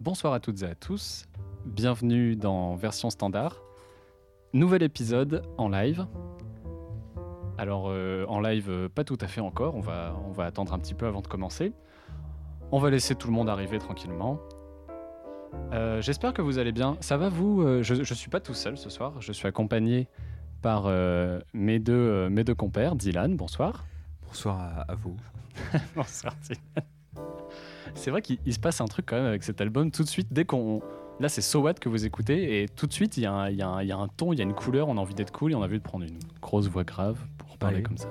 Bonsoir à toutes et à tous, bienvenue dans Version Standard. Nouvel épisode en live. Alors euh, en live, euh, pas tout à fait encore, on va, on va attendre un petit peu avant de commencer. On va laisser tout le monde arriver tranquillement. Euh, J'espère que vous allez bien. Ça va vous Je ne suis pas tout seul ce soir, je suis accompagné par mes, deux, mes deux compères. Dylan, bonsoir. Bonsoir à, à vous. Bonsoir Dylan. C'est vrai qu'il il se passe un truc quand même avec cet album. Tout de suite, dès qu'on. Là, c'est So What que vous écoutez, et tout de suite, il y, a un- y y a ton, il y a une couleur, on a envie d'être cool, et on a envie de prendre une grosse voix grave pour parler comme ça.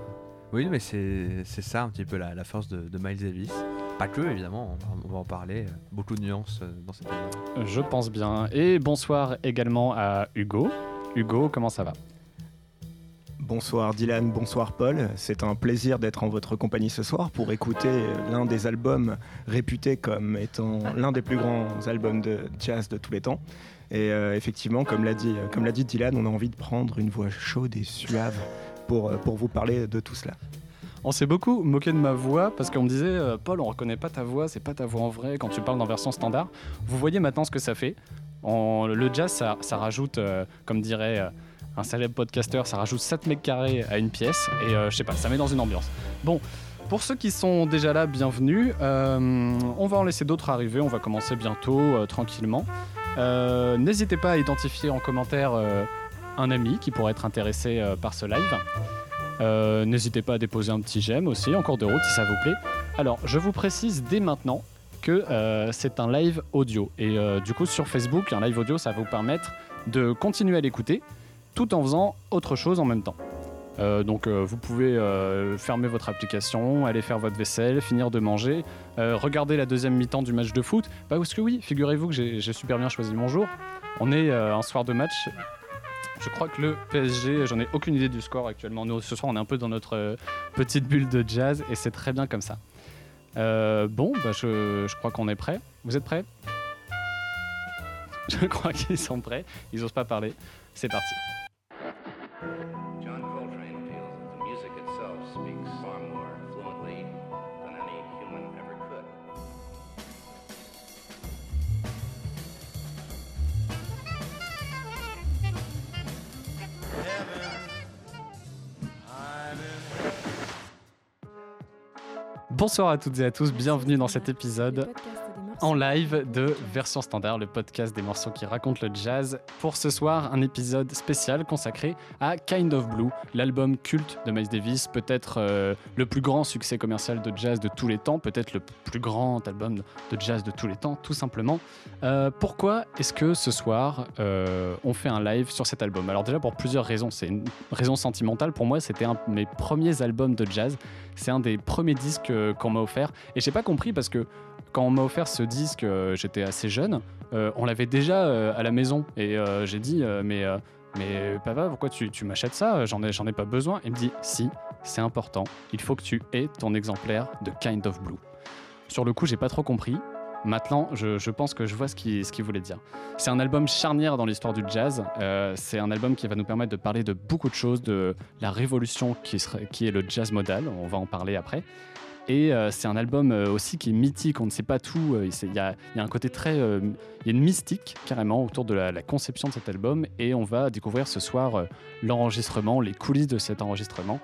Oui, mais c'est ça un petit peu la, la force de, de Miles Davis. Pas que, évidemment, on va, on va en parler. euh, Beaucoup de nuances euh, dans cette album. Je pense bien. Et bonsoir également à Hugo. Hugo, comment ça va? Bonsoir Dylan, bonsoir Paul. C'est un plaisir d'être en votre compagnie ce soir pour écouter l'un des albums réputés comme étant l'un des plus grands albums de jazz de tous les temps. Et euh, effectivement, comme l'a dit, comme l'a dit Dylan, on a envie de prendre une voix chaude et suave pour, euh, pour vous parler de tout cela. On s'est beaucoup moqué de ma voix parce qu'on me disait euh, Paul, on reconnaît pas ta voix, c'est pas ta voix en vrai quand tu parles dans version standard. Vous voyez maintenant ce que ça fait. En- le jazz, ça, rajoute, comme dirait un célèbre podcasteur, ça rajoute 7 mètres carrés à une pièce et euh, je sais pas, ça met dans une ambiance. Bon. Pour ceux qui sont déjà là, bienvenue. Euh, on va en laisser d'autres arriver. On va commencer bientôt, euh, tranquillement. N'hésitez pas à identifier en commentaire un ami qui pourrait être intéressé par ce live. N'hésitez pas à déposer un petit j'aime aussi, en cours de route si ça vous plaît. Alors, je vous précise dès maintenant que c'est un live audio. Et du coup, sur Facebook, un live audio, ça va vous permettre de continuer à l'écouter tout en faisant autre chose en même temps. Euh, donc, euh, vous pouvez euh, fermer votre application, aller faire votre vaisselle, finir de manger, regarder la deuxième mi-temps du match de foot. Bah, parce que oui, figurez-vous que j'ai super bien choisi mon jour. On est un soir de match je crois que le PSG, j'en ai aucune idée du score actuellement. Nous, ce soir, on est un peu dans notre petite bulle de jazz et c'est très bien comme ça. Bon, bah, je, je crois qu'on est prêt. Vous êtes prêts? Je crois qu'ils sont prêts. Ils n'osent pas parler. C'est parti. John Coltrane feels that the music itself speaks far more fluently than any human ever could. Bonsoir à toutes et à tous. Bienvenue dans cet épisode en live de Version Standard, le podcast des morceaux qui racontent le jazz. Pour ce soir, un épisode spécial consacré à Kind of Blue, l'album culte de Miles Davis, peut-être euh, le plus grand succès commercial de jazz de tous les temps, peut-être le plus grand album de jazz de tous les temps, tout simplement. Euh, pourquoi est-ce que ce soir, euh, on fait un live sur cet album? Alors déjà pour plusieurs raisons. C'est une raison sentimentale. Pour moi, c'était un de mes premiers albums de jazz. C'est un des premiers disques qu'on m'a offert. Et j'ai pas compris parce que quand on m'a offert ce disque, euh, j'étais assez jeune. euh, on l'avait déjà euh, à la maison. Et j'ai dit, mais, mais papa, pourquoi tu, tu m'achètes ça? J'en ai, ai pas besoin. Il me dit, si, c'est important. Il faut que tu aies ton exemplaire de Kind of Blue. Sur le coup, j'ai pas trop compris. Maintenant, je, je pense que je vois ce qu'il ce qu'il voulait dire. C'est un album charnière dans l'histoire du jazz. C'est un album qui va nous permettre de parler de beaucoup de choses, de la révolution qui, qui est le jazz modal. On va en parler après. Et euh, c'est un album euh, aussi qui est mythique, on ne sait pas tout. euh, Il y, a, un côté très. il y a une mystique carrément autour de la, conception de cet album. Et on va découvrir ce soir l'enregistrement, les coulisses de cet enregistrement.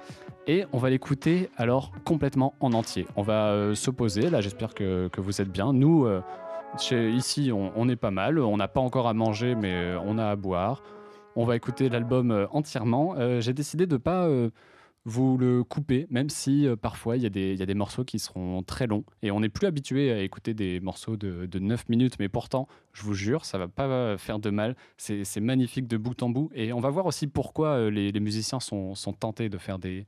Et on va l'écouter alors complètement en entier. On va euh, se poser, là j'espère que, vous êtes bien. Nous, ici, on, on est pas mal. On n'a pas encore à manger, mais on a à boire. On va écouter l'album entièrement. J'ai décidé de pas euh, vous le couper, même si euh, parfois il y, a des- morceaux qui seront très longs. Et on n'est plus habitué à écouter des morceaux de, de 9 minutes, mais pourtant, je vous jure, ça va pas faire de mal. C'est magnifique de bout en bout. Et on va voir aussi pourquoi euh, les, musiciens sont, tentés de faire des,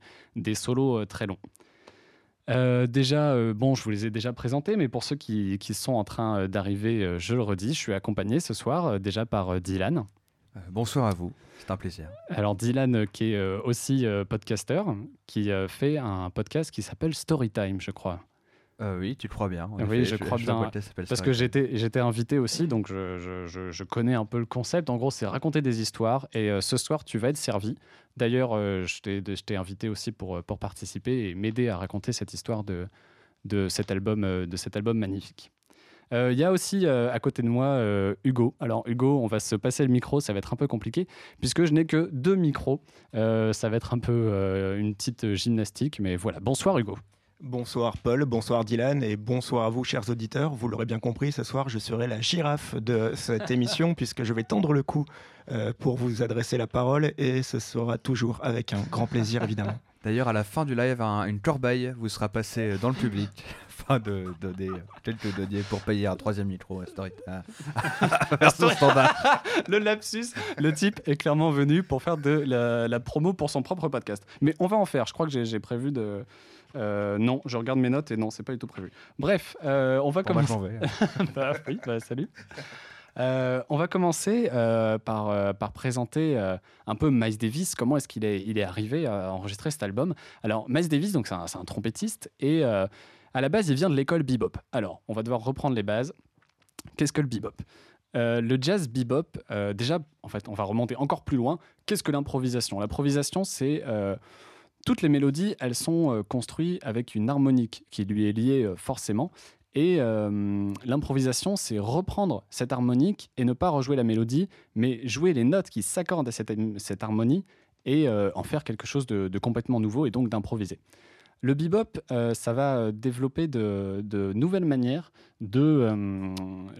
solos euh, très longs. Déjà, bon, je vous les ai déjà présentés, mais pour ceux qui, sont en train d'arriver, je le redis, je suis accompagné ce soir déjà par Dylan. Euh, bonsoir à vous, c'est un plaisir. Alors Dylan, euh, qui est euh, aussi podcasteur, qui fait un podcast qui s'appelle Storytime, je crois. Euh, oui, tu le crois bien. en Oui, je crois bien. Parce que j'étais j'étais invité aussi, donc je, je- connais un peu le concept. En gros, c'est raconter des histoires. Et euh, ce soir, tu vas être servi. D'ailleurs, euh, je t'ai invité aussi pour, pour participer et m'aider à raconter cette histoire de, de, cet, album, de cet album magnifique. Euh, Il y a aussi euh, à côté de moi euh, Hugo. Alors Hugo, on va se passer le micro, ça va être un peu compliqué puisque je n'ai que deux micros. Ça va être un peu une petite gymnastique, mais voilà. Bonsoir Hugo. Bonsoir Paul, bonsoir Dylan et bonsoir à vous chers auditeurs. Vous l'aurez bien compris, ce soir je serai la girafe de cette émission puisque je vais tendre le cou pour vous adresser la parole et ce sera toujours avec un grand plaisir évidemment. D'ailleurs, à la fin du live, un- une corbeille vous sera passée dans le public. Afin de donner quelques deniers pour payer un troisième micro à Story. à- Version standard. le lapsus, le type est clairement venu pour faire de la, la promo pour son propre podcast. Mais on va en faire. Je crois que j'ai- prévu de. Euh, non, je regarde mes notes et non, c'est pas du tout prévu. Bref, euh, on va moi, commencer. m'en vais. Bah oui, bah, salut. Euh, on va commencer euh, par, euh, par présenter un peu Miles Davis, comment est-ce qu'il est, arrivé à enregistrer cet album? Alors, Miles Davis, c'est un, trompettiste, et à la base, il vient de l'école bebop. Alors, on va devoir reprendre les bases. Qu'est-ce que le bebop? Le jazz bebop, déjà, en fait, on va remonter encore plus loin. Qu'est-ce que l'improvisation? L'improvisation, c'est toutes les mélodies, elles sont construites avec une harmonique qui lui est liée forcément. Et euh, l'improvisation, c'est reprendre cette harmonique et ne pas rejouer la mélodie, mais jouer les notes qui s'accordent à cette, harmonie et euh, en faire quelque chose de, complètement nouveau et donc d'improviser. Le bebop, euh, ça va développer de, nouvelles manières de.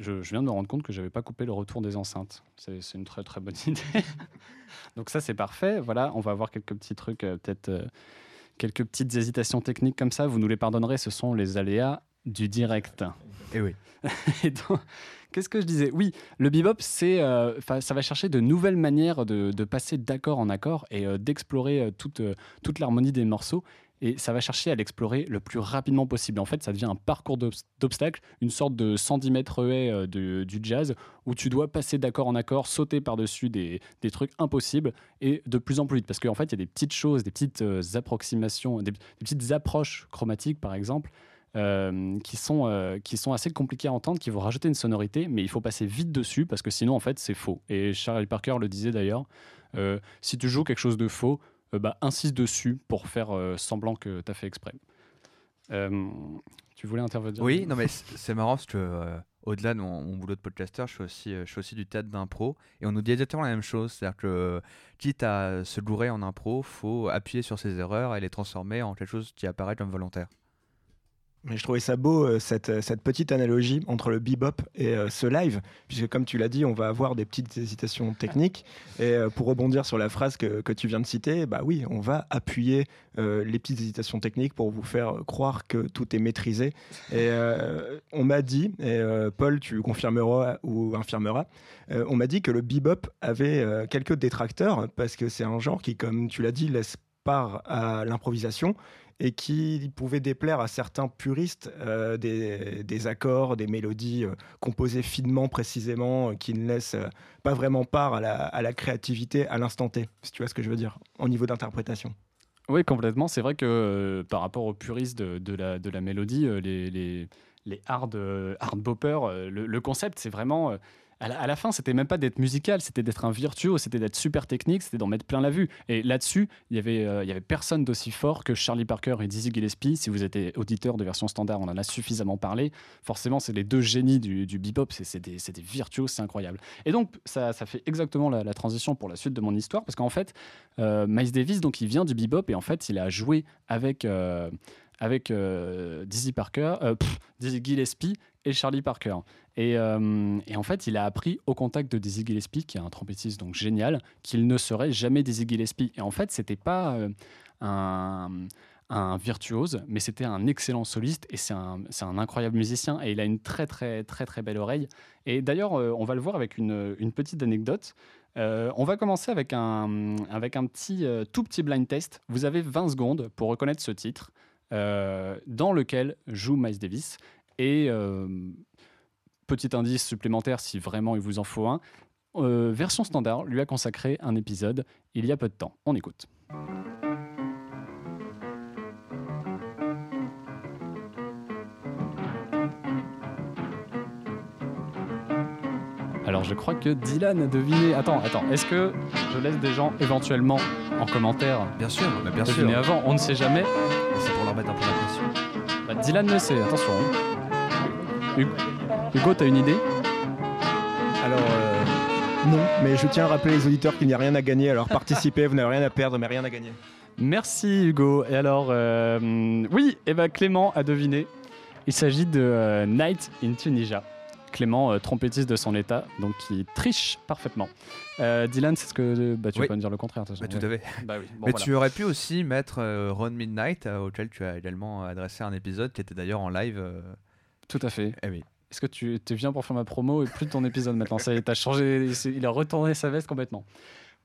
je, je viens de me rendre compte que j'avais pas coupé le retour des enceintes. C'est une très très bonne idée. Donc ça c'est parfait. Voilà, on va avoir quelques petits trucs, peut-être quelques petites hésitations techniques comme ça. Vous nous les pardonnerez. Ce sont les aléas du direct. Et oui. Et donc, Qu'est-ce que je disais? Oui, le bebop, c'est, euh, ça va chercher de nouvelles manières de, de passer d'accord en accord et euh, d'explorer euh, toute, toute l'harmonie des morceaux. Et ça va chercher à l'explorer le plus rapidement possible. En fait, ça devient un parcours d'obs- d'obstacles, une sorte de 110 mètres haies de- du jazz, où tu dois passer d'accord en accord, sauter par-dessus des, des trucs impossibles, et de plus en plus vite. Parce qu'en fait, il y a des petites choses, des petites approximations, des, des petites approches chromatiques, par exemple, euh, qui, sont, euh, qui sont assez compliquées à entendre, qui vont rajouter une sonorité, mais il faut passer vite dessus parce que sinon, en fait, c'est faux. Et Charlie Parker le disait d'ailleurs euh, si tu joues quelque chose de faux, bah, insiste dessus pour faire semblant que tu as fait exprès. Tu voulais intervenir? Oui, non mais c'est marrant parce que au-delà de mon, boulot de podcasteur, je fais aussi, je fais aussi du théâtre d'impro et on nous dit exactement la même chose, c'est-à-dire que quitte à se gourer en impro, faut appuyer sur ses erreurs et les transformer en quelque chose qui apparaît comme volontaire. Mais je trouvais ça beau, euh, cette, cette petite analogie entre le bebop et euh, ce live, puisque comme tu l'as dit, on va avoir des petites hésitations techniques. Et euh, pour rebondir sur la phrase que, tu viens de citer, bah oui, on va appuyer euh, les petites hésitations techniques pour vous faire croire que tout est maîtrisé. Et euh, on m'a dit, et euh, Paul, tu confirmeras ou infirmeras, euh, on m'a dit que le bebop avait euh, quelques détracteurs, parce que c'est un genre qui, comme tu l'as dit, laisse part à l'improvisation et qui pouvait déplaire à certains puristes euh, des, des accords, des mélodies euh, composées finement, précisément, euh, qui ne laissent pas vraiment part à la, à la créativité à l'instant T, si tu vois ce que je veux dire, au niveau d'interprétation. Oui, complètement. C'est vrai que par rapport aux puristes de, la, de la mélodie, les, les, les hard, hard boppers, le concept, c'est vraiment. À, la, à la fin, c'était même pas d'être musical, c'était d'être un virtuose, c'était d'être super technique, c'était d'en mettre plein la vue. Et là-dessus, il y avait, euh, y avait personne d'aussi fort que Charlie Parker et Dizzy Gillespie. Si vous êtes auditeur de version standard, on en a suffisamment parlé. Forcément, c'est les deux génies du, bebop, c'est des, des virtuoses, c'est incroyable. Et donc, ça, fait exactement la, transition pour la suite de mon histoire, parce qu'en fait, euh, Miles Davis, donc il vient du bebop et en fait, il a joué avec, euh, avec euh, Dizzy Parker, Dizzy Gillespie Charlie Parker. Et, euh, et en fait, il a appris au contact de Dizzy Gillespie, qui est un trompettiste donc génial, qu'il ne serait jamais Dizzy Gillespie. Et en fait, c'était pas euh, un virtuose, mais c'était un excellent soliste et c'est un, un incroyable musicien et il a une très très très très belle oreille. Et d'ailleurs, euh, on va le voir avec une, petite anecdote. On va commencer avec un, avec un petit, tout petit blind test. Vous avez 20 secondes pour reconnaître ce titre dans lequel joue Miles Davis. Et euh, petit indice supplémentaire si vraiment il vous en faut un. euh, version standard lui a consacré un épisode il y a peu de temps. On écoute. Alors je crois que Dylan a deviné. Attends, attends. Est-ce que je laisse des gens éventuellement en commentaire Bien sûr, mais bien sûr. deviner avant? On ne sait jamais. C'est pour leur mettre un peu la pression. Bah, Dylan le sait. Attention. hein. Hugo- t'as une idée? Alors, euh, non, mais je tiens à rappeler les auditeurs qu'il n'y a rien à gagner, alors participez, vous n'avez rien à perdre, mais rien à gagner. Merci Hugo. Et alors, euh, oui, et ben Clément a deviné. Il s'agit de euh, Night in Tunisia. Clément, euh, trompettiste de son état, donc qui triche parfaitement. Euh, Dylan, c'est ce que bah, tu Oui. pas me dire le contraire. de toute Bah, façon, tout à fait. Bah oui. Bon, Mais voilà. tu aurais pu aussi mettre euh, Ron Midnight, euh, auquel tu as également adressé un épisode qui était d'ailleurs en live. Tout à fait. Eh oui. Est-ce que tu, tu viens pour faire ma promo et plus de ton épisode maintenant? Ça t'as changé, il a retourné sa veste complètement.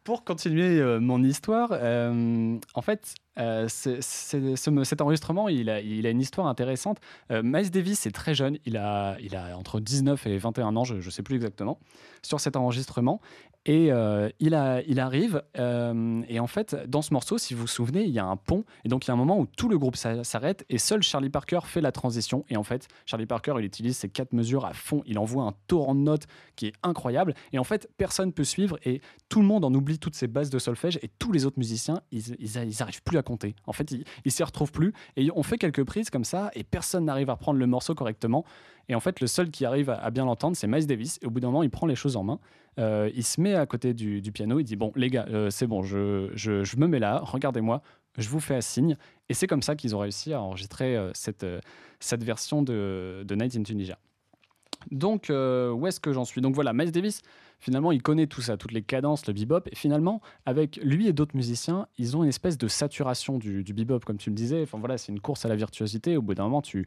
Pour continuer euh, mon histoire, euh, en fait, euh, cet enregistrement, il a, il a une histoire intéressante. Euh, Miles Davis est très jeune, il a, il a entre 19 et 21 ans, je ne sais plus exactement, sur cet enregistrement. Et euh, il, a, il arrive, et en fait, dans ce morceau, si vous vous souvenez, il y a un pont, et donc il y a un moment où tout le groupe s'a- s'arrête, et seul Charlie Parker fait la transition. Et en fait, Charlie Parker, il utilise ses quatre mesures à fond, il envoie un torrent de notes qui est incroyable, et en fait, personne peut suivre, et tout le monde en oublie toutes ces bases de solfège, et tous les autres musiciens, ils, ils, ils arrivent plus à compter. En fait, ils, ils s'y retrouvent plus, et on fait quelques prises comme ça, et personne n'arrive à reprendre le morceau correctement. Et en fait, le seul qui arrive à, bien l'entendre, c'est Miles Davis. Et au bout d'un moment, il prend les choses en main. Euh, il se met à côté du, piano. Il dit Bon, les gars, euh, c'est bon, je, me mets là, regardez-moi, je vous fais un signe. Et c'est comme ça qu'ils ont réussi à enregistrer euh, cette, version de, Night in Tunisia. Donc, où est-ce que j'en suis? Donc voilà, Miles Davis, finalement, il connaît tout ça, toutes les cadences, le bebop. Et finalement, avec lui et d'autres musiciens, ils ont une espèce de saturation du, bebop, comme tu le disais. Enfin voilà, c'est une course à la virtuosité. Au bout d'un moment, tu,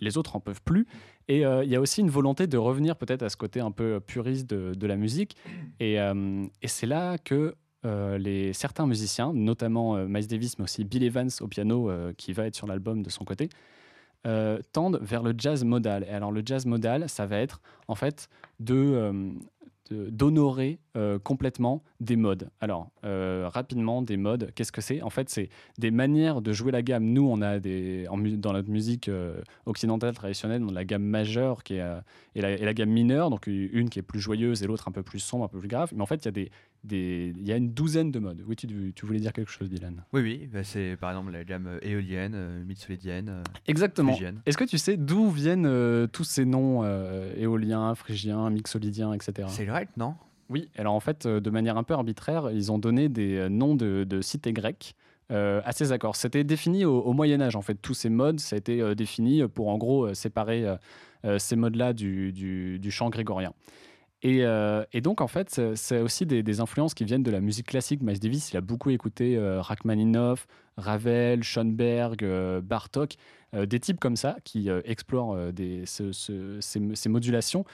les autres en peuvent plus. Et euh, il y a aussi une volonté de revenir peut-être à ce côté un peu puriste de, la musique. Et, euh, et c'est là que euh, les, certains musiciens, notamment Miles Davis, mais aussi Bill Evans au piano, qui va être sur l'album de son côté, tendent vers le jazz modal. Et alors le jazz modal, ça va être en fait de- d'honorer euh, complètement des modes. Alors, euh, rapidement, des modes, qu'est-ce que c'est? En fait, c'est des manières de jouer la gamme. Nous, on a des, dans notre musique euh, occidentale traditionnelle, on a la gamme majeure qui est, la, et la gamme mineure, donc une qui est plus joyeuse et l'autre un peu plus sombre, un peu plus grave. Mais en fait, il y, a des, des, il y a une douzaine de modes. Oui, tu, tu voulais dire quelque chose, Dylan Oui, oui, bah, c'est par exemple la gamme euh, éolienne, euh, mid-solidienne, euh, Exactement. Est-ce que tu sais d'où viennent euh, tous ces noms euh, éoliens, phrygiens, mixolydiens, etc. C'est grec, non? Oui, alors en fait, de manière un peu arbitraire, ils ont donné des noms de, de cités grecques euh, à ces accords. C'était défini au, au Moyen Âge, en fait. Tous ces modes, ça a été euh, défini pour, en gros, euh, séparer ces modes-là du, du- du chant grégorien. Et, euh, et donc, en fait, c'est- aussi des, influences qui viennent de la musique classique. Miles Davis, il a beaucoup écouté euh, Rachmaninoff, Ravel, Schoenberg, euh, Bartok, euh, des types comme ça qui explorent ces, modulations.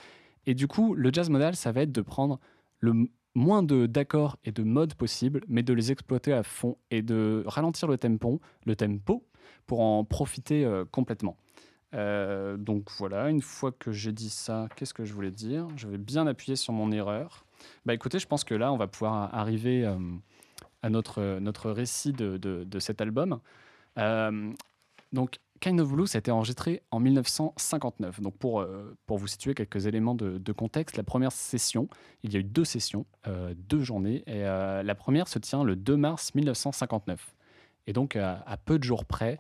Et du coup, le jazz modal, ça va être de prendre le moins d'accords et de modes possibles, mais de les exploiter à fond et de ralentir le tempo, le tempo pour en profiter complètement. Euh, donc voilà, une fois que j'ai dit ça, qu'est-ce que je voulais dire? Je vais bien appuyer sur mon erreur. Bah écoutez, je pense que là, on va pouvoir arriver euh, à notre, notre récit de, de- cet album. Euh, donc, Kind of Blue, ça a été enregistré en 1959. Donc, pour, euh, pour vous situer quelques éléments de, contexte, la première session, il y a eu deux sessions, euh, deux journées. Et euh, la première se tient le 2 mars 1959. Et donc, à, peu de jours près, euh,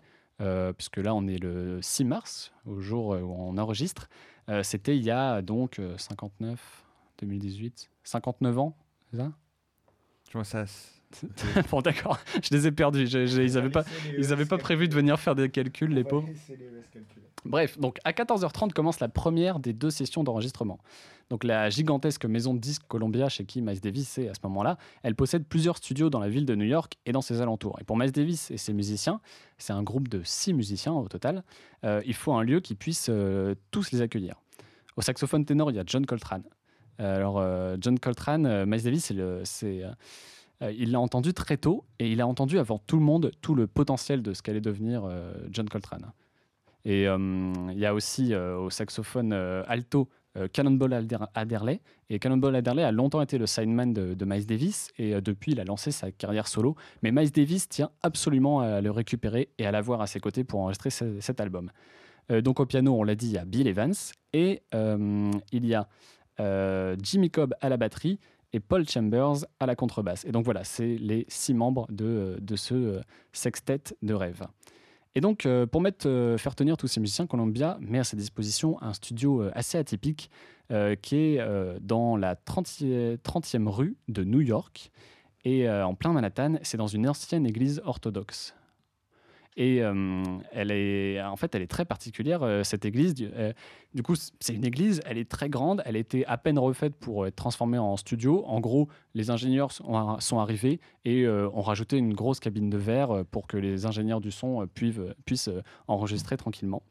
puisque là, on est le 6 mars, au jour euh, où on enregistre, euh, c'était il y a donc euh, 59, 2018, 59 ans, c'est ça? Je vois ça. Bon, d'accord, je les ai perdus. je- je- ils n'avaient pas, ils avaient pas prévu de venir faire des calculs, les pauvres. Bref, donc à 14h30 commence la première des deux sessions d'enregistrement. Donc la gigantesque maison de disques Columbia chez qui Miles Davis est à ce moment-là, elle possède plusieurs studios dans la ville de New York et dans ses alentours. Et pour Miles Davis et ses musiciens, c'est un groupe de six musiciens au total, euh, il faut un lieu qui puisse euh, tous les accueillir. Au saxophone ténor, il y a John Coltrane. Euh, Alors euh, John Coltrane, Miles Davis, c'est le- c'est, euh, il l'a entendu très tôt et il a entendu avant tout le monde tout le potentiel de ce qu'allait devenir euh, John Coltrane. Et euh, il y a aussi au saxophone alto Cannonball Adderley. Et Cannonball Adderley a longtemps été le sideman de, Miles Davis et depuis il a lancé sa carrière solo. Mais Miles Davis tient absolument à le récupérer et à l'avoir à ses côtés pour enregistrer ce- cet album. Donc au piano, on l'a dit, il y a Bill Evans et il y a Jimmy Cobb à la batterie et Paul Chambers à la contrebasse. Et donc voilà, c'est les six membres de, de ce euh, sextet de rêve. Et donc, euh, pour euh, faire tenir tous ces musiciens, Columbia met à sa disposition un studio euh, assez atypique euh, qui est euh, dans la 30e, 30e rue de New York et euh, en plein Manhattan. C'est dans une ancienne église orthodoxe. Et euh, elle est, en fait, elle est très particulière, euh, cette église. Du, euh, coup, c'est une église, elle est très grande, elle a été à peine refaite pour être transformée en studio. En gros, les ingénieurs sont, arrivés et euh, ont rajouté une grosse cabine de verre euh, pour que les ingénieurs du son euh, puissent euh, enregistrer tranquillement.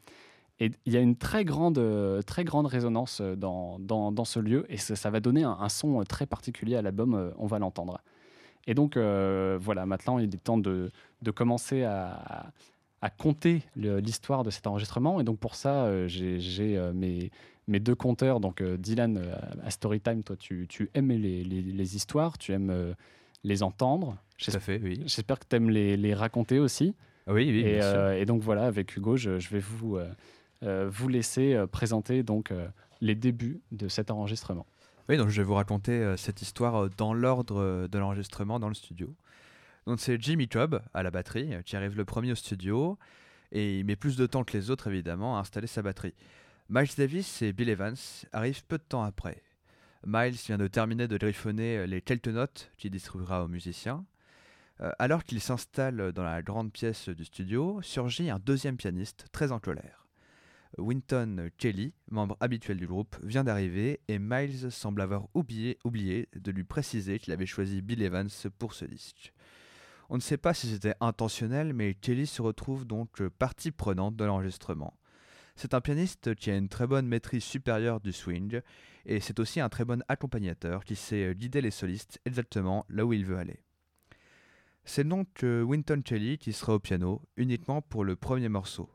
Et il y a une très grande, euh, très grande résonance euh, dans, ce lieu et ça, va donner un, son euh, très particulier à l'album, euh, on va l'entendre. Et donc, euh, voilà, maintenant, il est temps de, de commencer à, à compter l'histoire de cet enregistrement. Et donc, pour ça, euh, j'ai euh, mes, mes deux compteurs. Donc, Dylan, à Storytime, toi, tu, tu aimes les, les- les histoires, tu aimes les entendre. Tout à fait, oui. J'espère que tu aimes les, les raconter aussi. Ah Oui, oui, et, bien sûr. et donc, voilà, avec Hugo, je, je vais vous, vous laisser présenter donc, les débuts de cet enregistrement. Donc je vais vous raconter euh, cette histoire euh, dans l'ordre euh, de l'enregistrement dans le studio. C'est Jimmy Chubb à la batterie qui arrive le premier au studio et il met plus de temps que les autres évidemment à installer sa batterie. Miles Davis et Bill Evans arrivent peu de temps après. Miles vient de terminer de griffonner les quelques notes qu'il distribuera aux musiciens. Alors qu'il s'installe dans la grande pièce du studio, surgit un deuxième pianiste très en colère. Winton Kelly, membre habituel du groupe, vient d'arriver et Miles semble avoir oublié, de lui préciser qu'il avait choisi Bill Evans pour ce disque. On ne sait pas si c'était intentionnel, mais Kelly se retrouve donc partie prenante de l'enregistrement. C'est un pianiste qui a une très bonne maîtrise supérieure du swing, et c'est aussi un très bon accompagnateur qui sait guider les solistes exactement là où il veut aller. C'est donc euh, Winton Kelly qui sera au piano uniquement pour le premier morceau.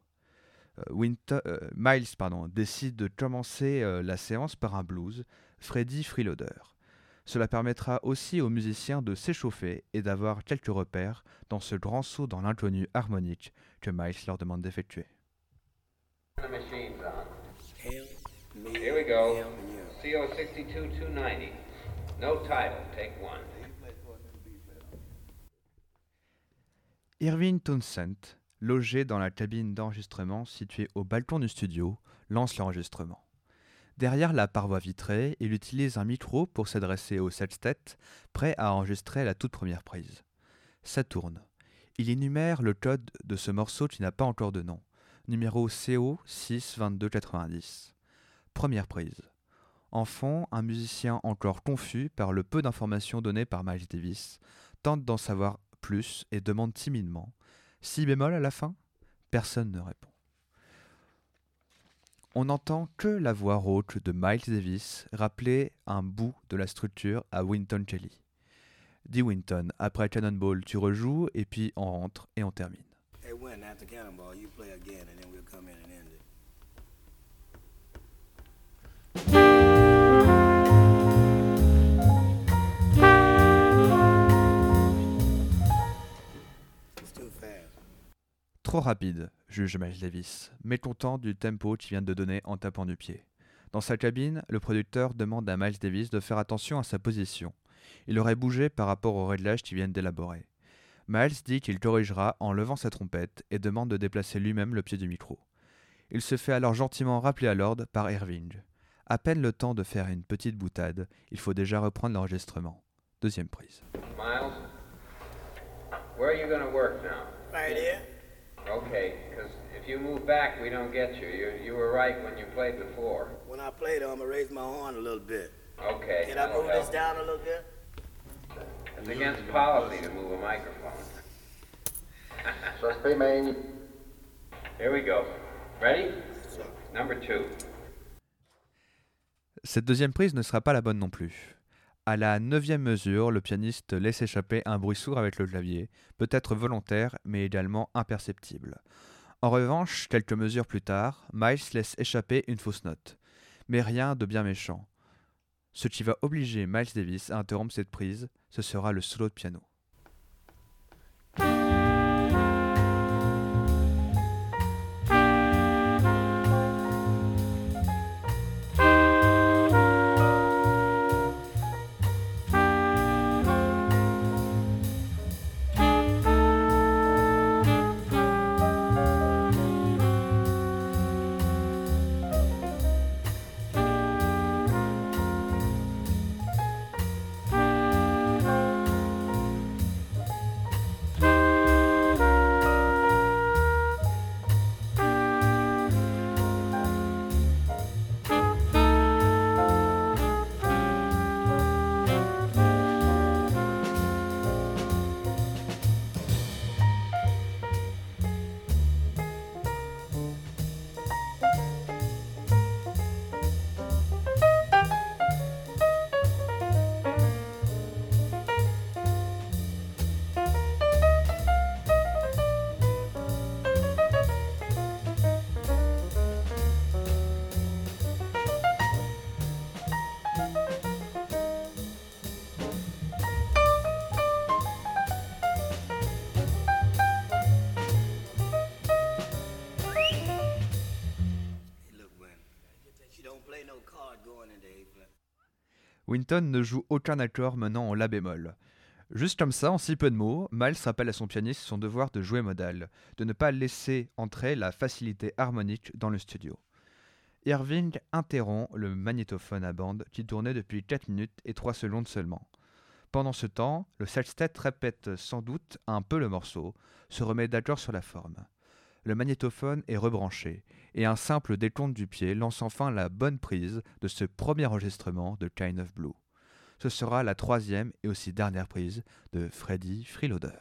Euh, euh, Miles pardon, décide de commencer euh, la séance par un blues, Freddy Freeloader. Cela permettra aussi aux musiciens de s'échauffer et d'avoir quelques repères dans ce grand saut dans l'inconnu harmonique que Miles leur demande d'effectuer. The machine's on. Hell, me, Here we go. hell, yeah. CO 62 290. No title. Take one. Irving Townsend, logé dans la cabine d'enregistrement située au balcon du studio, lance l'enregistrement. Derrière la paroi vitrée, il utilise un micro pour s'adresser au sextet, prêt à enregistrer la toute première prise. Ça tourne. Il énumère le code de ce morceau qui n'a pas encore de nom, numéro CO 62290. Première prise. En fond, un musicien encore confus par le peu d'informations données par Miles Davis tente d'en savoir plus et demande timidement Si bémol à la fin Personne ne répond. On n'entend que la voix rauque de Miles Davis rappeler un bout de la structure à Winton Kelly. Dit Winton, après Cannonball, tu rejoues et puis on rentre et on termine. Hey, when after Cannonball, you play again, and then we'll Trop rapide, juge Miles Davis, mécontent du tempo qu'il vient de donner en tapant du pied. Dans sa cabine, le producteur demande à Miles Davis de faire attention à sa position. Il aurait bougé par rapport aux réglages qu'ils viennent d'élaborer. Miles dit qu'il corrigera en levant sa trompette et demande de déplacer lui-même le pied du micro. Il se fait alors gentiment rappeler à l'ordre par Irving. À peine le temps de faire une petite boutade, il faut déjà reprendre l'enregistrement. Deuxième prise. Miles, where are you going to work now? Right here. Okay, because if you move back, we don't get you. You, you were right when you played before. When I play, though, I'm gonna raise my horn a little bit. Okay. Can I move this help. down a little bit? It's against policy to move a microphone. Here we go. Ready? Number two. Cette deuxième prise ne sera pas la bonne non plus. À la neuvième mesure, le pianiste laisse échapper un bruit sourd avec le clavier, peut-être volontaire, mais également imperceptible. En revanche, quelques mesures plus tard, Miles laisse échapper une fausse note. Mais rien de bien méchant. Ce qui va obliger Miles Davis à interrompre cette prise, ce sera le solo de piano. Ne joue aucun accord menant en La bémol. Juste comme ça, en si peu de mots, Miles rappelle à son pianiste son devoir de jouer modal, de ne pas laisser entrer la facilité harmonique dans le studio. Irving interrompt le magnétophone à bande qui tournait depuis 4 minutes et 3 secondes seulement. Pendant ce temps, le sextet répète sans doute un peu le morceau, se remet d'accord sur la forme. Le magnétophone est rebranché, et un simple décompte du pied lance enfin la bonne prise de ce premier enregistrement de Kind of Blue. Ce sera la troisième et aussi dernière prise de Freddy Freeloader.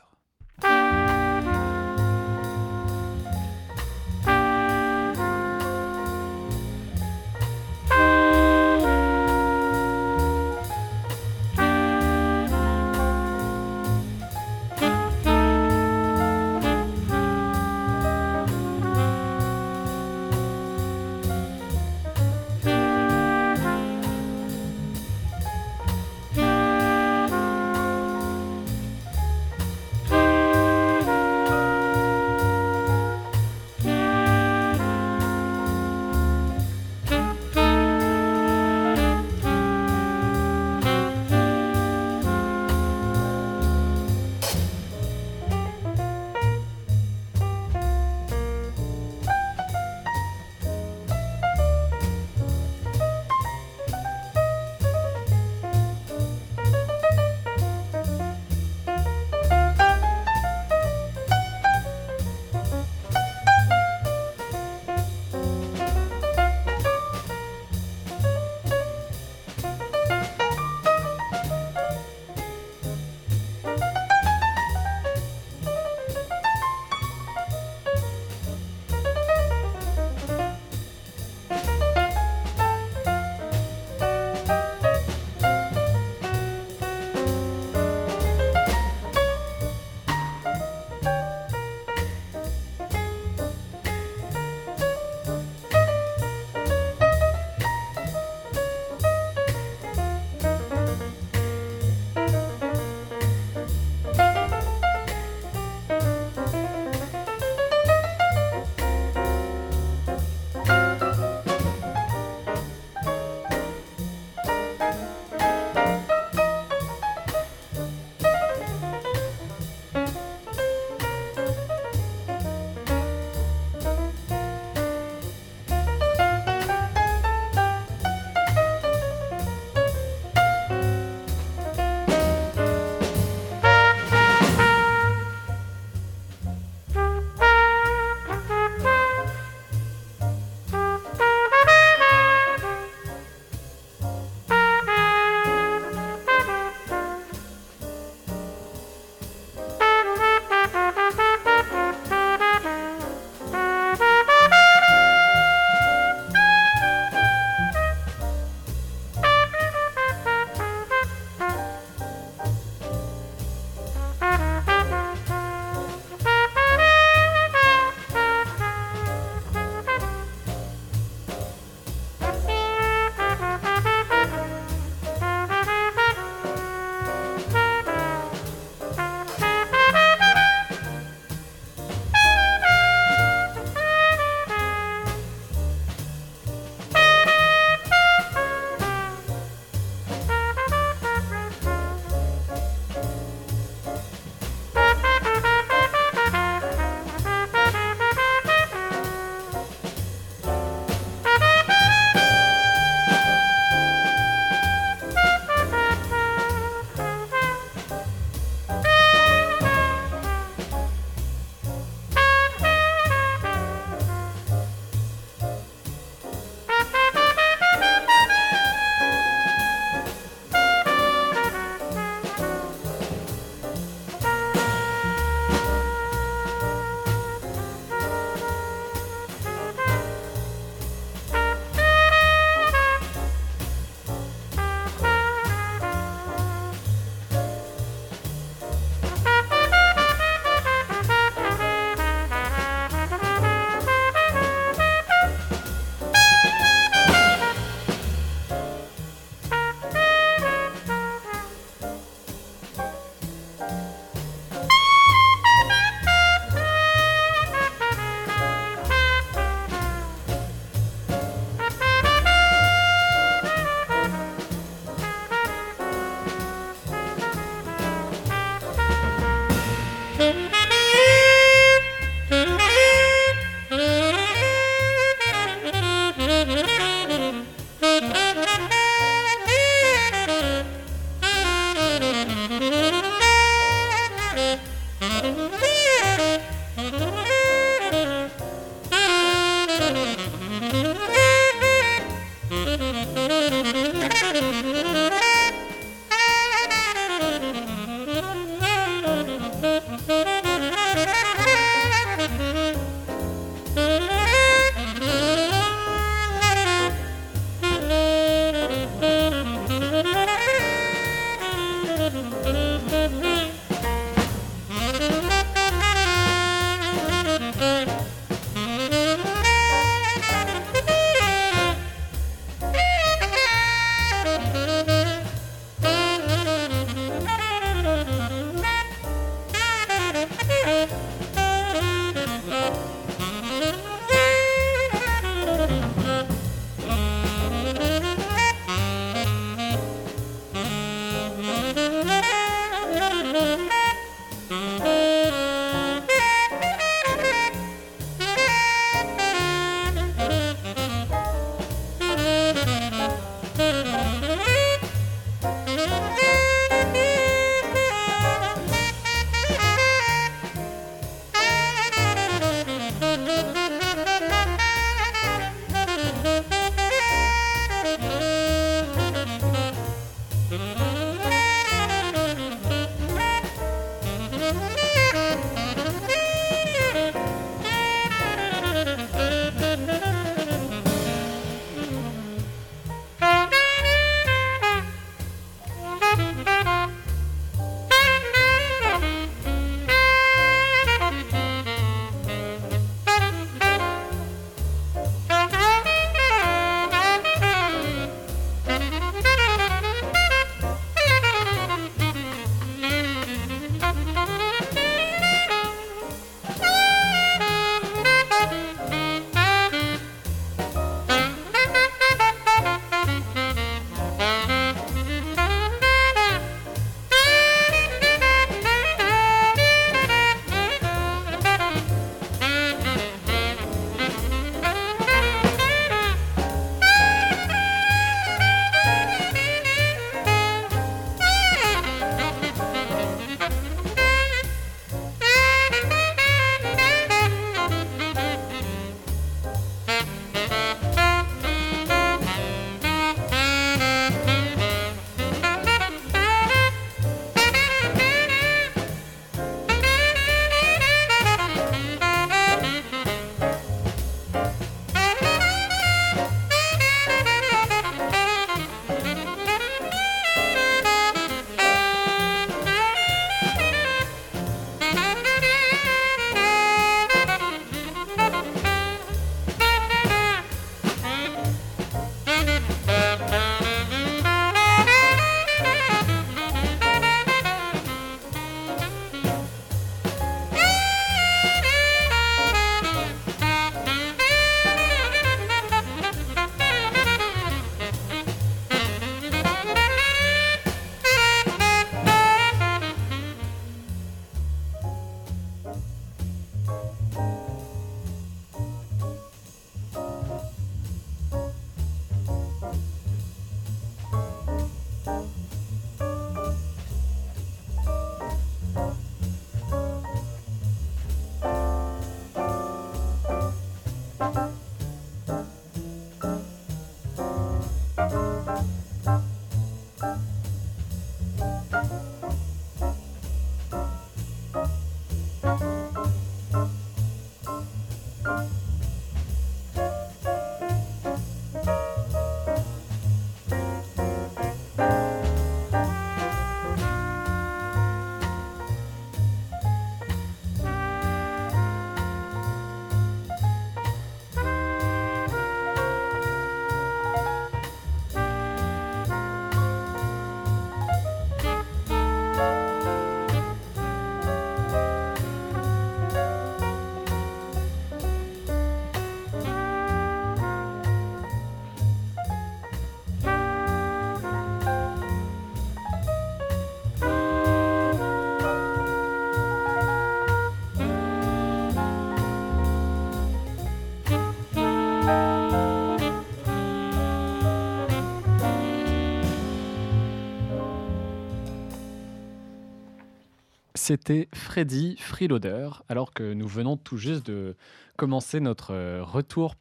C'était Freddy Freeloader, alors que nous venons tout juste de commencer notre euh, retour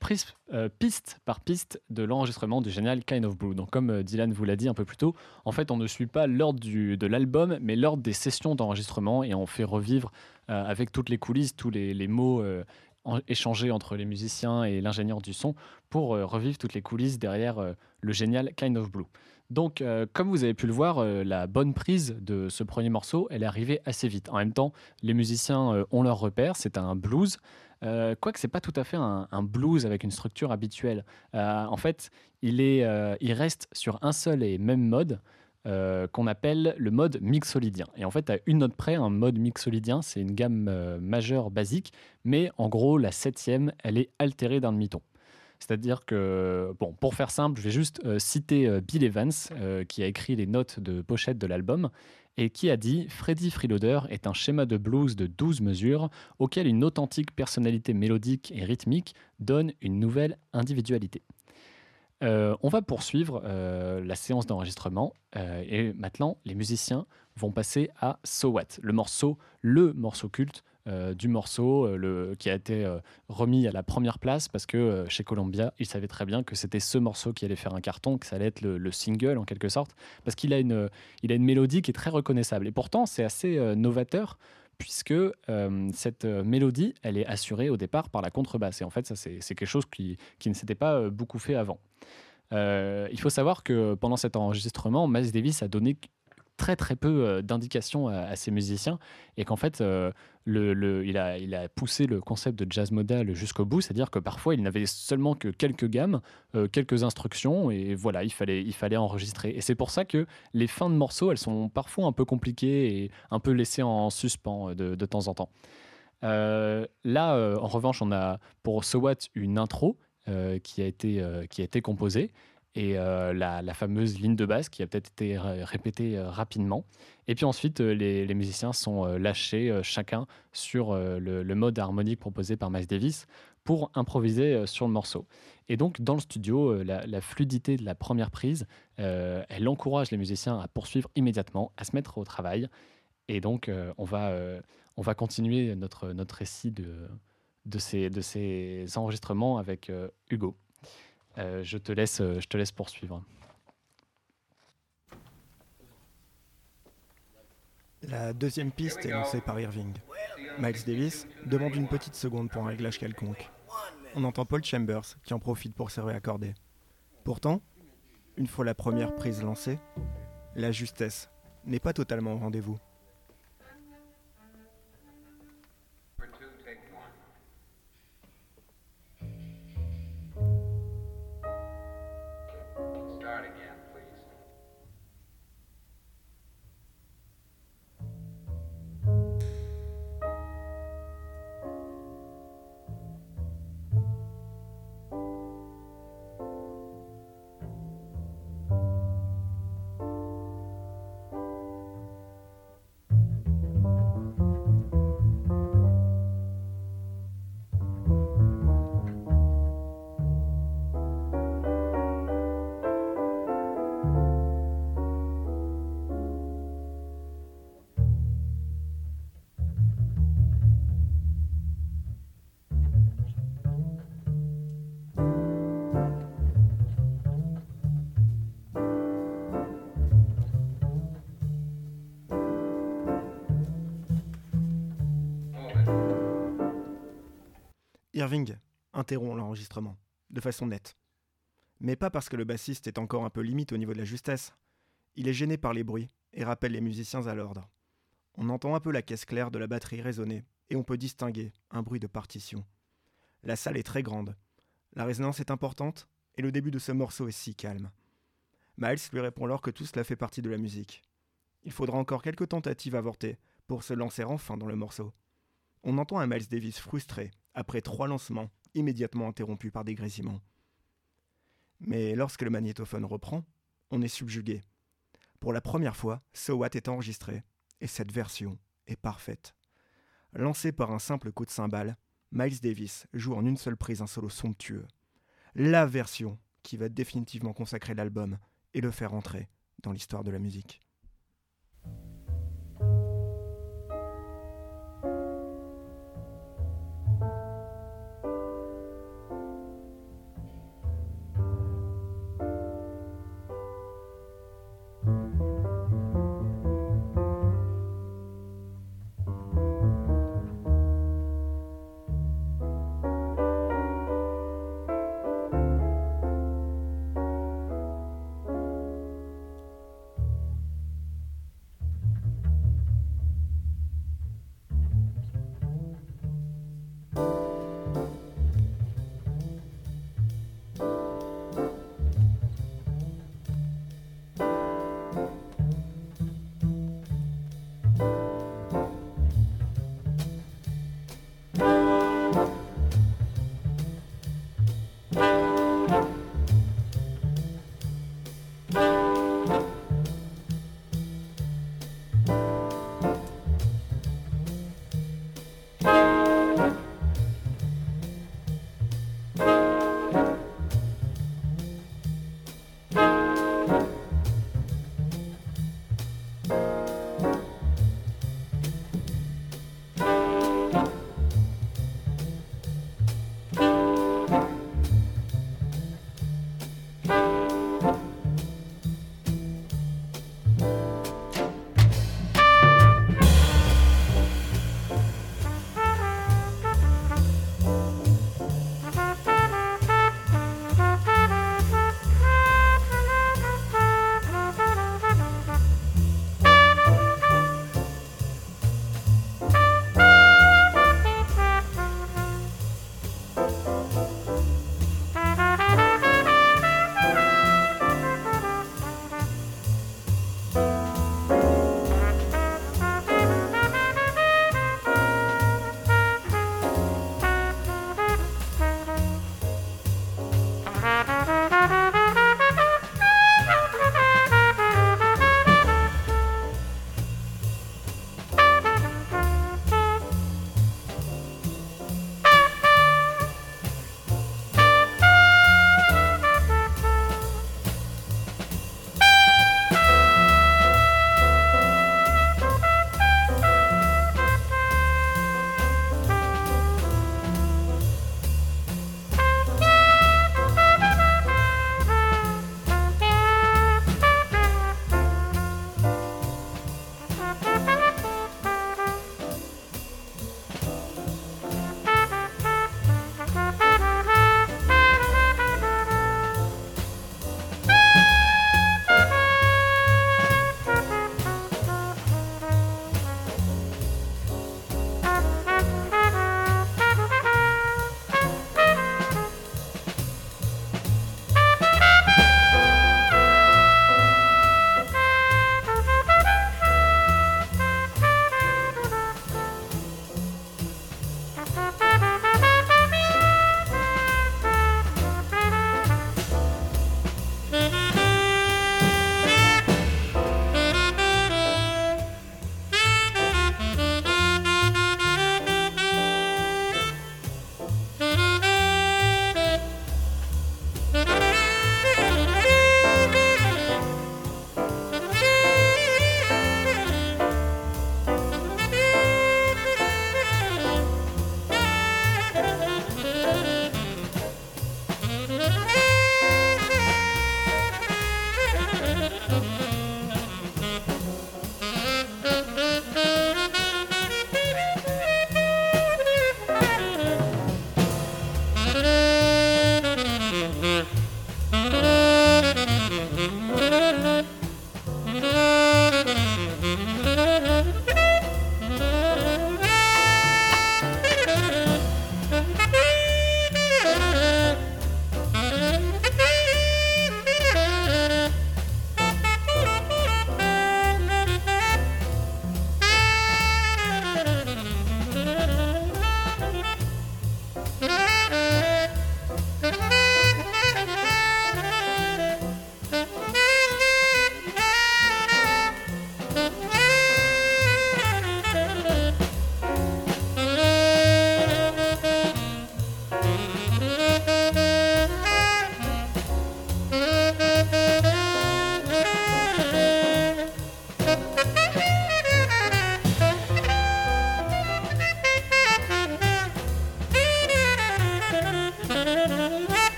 euh, piste par piste de l'enregistrement du génial Kind of Blue. Donc, comme euh, Dylan vous l'a dit un peu plus tôt, en fait, on ne suit pas l'ordre de l'album, mais l'ordre des sessions d'enregistrement et on fait revivre avec toutes les coulisses, tous les, mots échangés entre les musiciens et l'ingénieur du son pour revivre toutes les coulisses derrière le génial Kind of Blue. Donc, euh, comme vous avez pu le voir, euh, la bonne prise de ce premier morceau, elle est arrivée assez vite. En même temps, les musiciens euh, ont leur repère, c'est un blues. Quoique c'est pas tout à fait un, blues avec une structure habituelle. En fait, il, est, il reste sur un seul et même mode qu'on appelle le mode mixolydien. Et en fait, à une note près, un mode mixolydien, c'est une gamme majeure basique, mais en gros, la septième, elle est altérée d'un demi-ton. C'est-à-dire que, pour faire simple, je vais juste euh, citer euh, Bill Evans, euh, qui a écrit les notes de pochette de l'album, et qui a dit Freddy Freeloader est un schéma de blues de 12 mesures auquel une authentique personnalité mélodique et rythmique donne une nouvelle individualité. On va poursuivre la séance d'enregistrement et maintenant les musiciens vont passer à So What, le morceau, le morceau culte euh, du morceau euh, qui a été euh, remis à la première place parce que chez Columbia, ils savaient très bien que c'était ce morceau qui allait faire un carton, que ça allait être le, le single en quelque sorte, parce qu'il a une, a une mélodie qui est très reconnaissable. Et pourtant, c'est assez novateur puisque cette mélodie, elle est assurée au départ par la contrebasse. Et en fait, ça, c'est quelque chose qui, qui ne s'était pas beaucoup fait avant. Il faut savoir que pendant cet enregistrement, Miles Davis a donné très très peu euh, d'indications à, à ses musiciens et qu'en fait euh, il, a, poussé le concept de jazz modal jusqu'au bout, c'est-à-dire que parfois il n'avait seulement que quelques gammes, euh, quelques instructions et voilà, il fallait, il fallait enregistrer. Et c'est pour ça que les fins de morceaux, elles sont parfois un peu compliquées et un peu laissées en suspens de, temps en temps. Là, en revanche, on a pour So What une intro qui a été composée et euh, la, fameuse ligne de basse qui a peut-être été ré- répétée euh, rapidement. Et puis ensuite, euh, les, musiciens sont lâchés chacun sur le, mode harmonique proposé par Miles Davis pour improviser sur le morceau. Et donc, dans le studio, la, la fluidité de la première prise, elle encourage les musiciens à poursuivre immédiatement, à se mettre au travail. Et donc, on, va, on va continuer notre, notre récit de, de, ces, de ces enregistrements avec Hugo. Euh, je, te laisse, euh, je te laisse poursuivre. La deuxième piste est lancée par Irving. Miles Davis demande une petite seconde pour un réglage quelconque. On entend Paul Chambers qui en profite pour se réaccorder. Pourtant, une fois la première prise lancée, la justesse n'est pas totalement au rendez-vous. Irving interrompt l'enregistrement, de façon nette. Mais pas parce que le bassiste est encore un peu limite au niveau de la justesse. Il est gêné par les bruits et rappelle les musiciens à l'ordre. On entend un peu la caisse claire de la batterie résonner et on peut distinguer un bruit de partition. La salle est très grande. La résonance est importante et le début de ce morceau est si calme. Miles lui répond alors que tout cela fait partie de la musique. Il faudra encore quelques tentatives avortées pour se lancer enfin dans le morceau. On entend un Miles Davis frustré après trois lancements immédiatement interrompus par des grésillements. Mais lorsque le magnétophone reprend, on est subjugué. Pour la première fois, So What est enregistré, et cette version est parfaite. Lancé par un simple coup de cymbale, Miles Davis joue en une seule prise un solo somptueux. La version qui va définitivement consacrer l'album et le faire entrer dans l'histoire de la musique.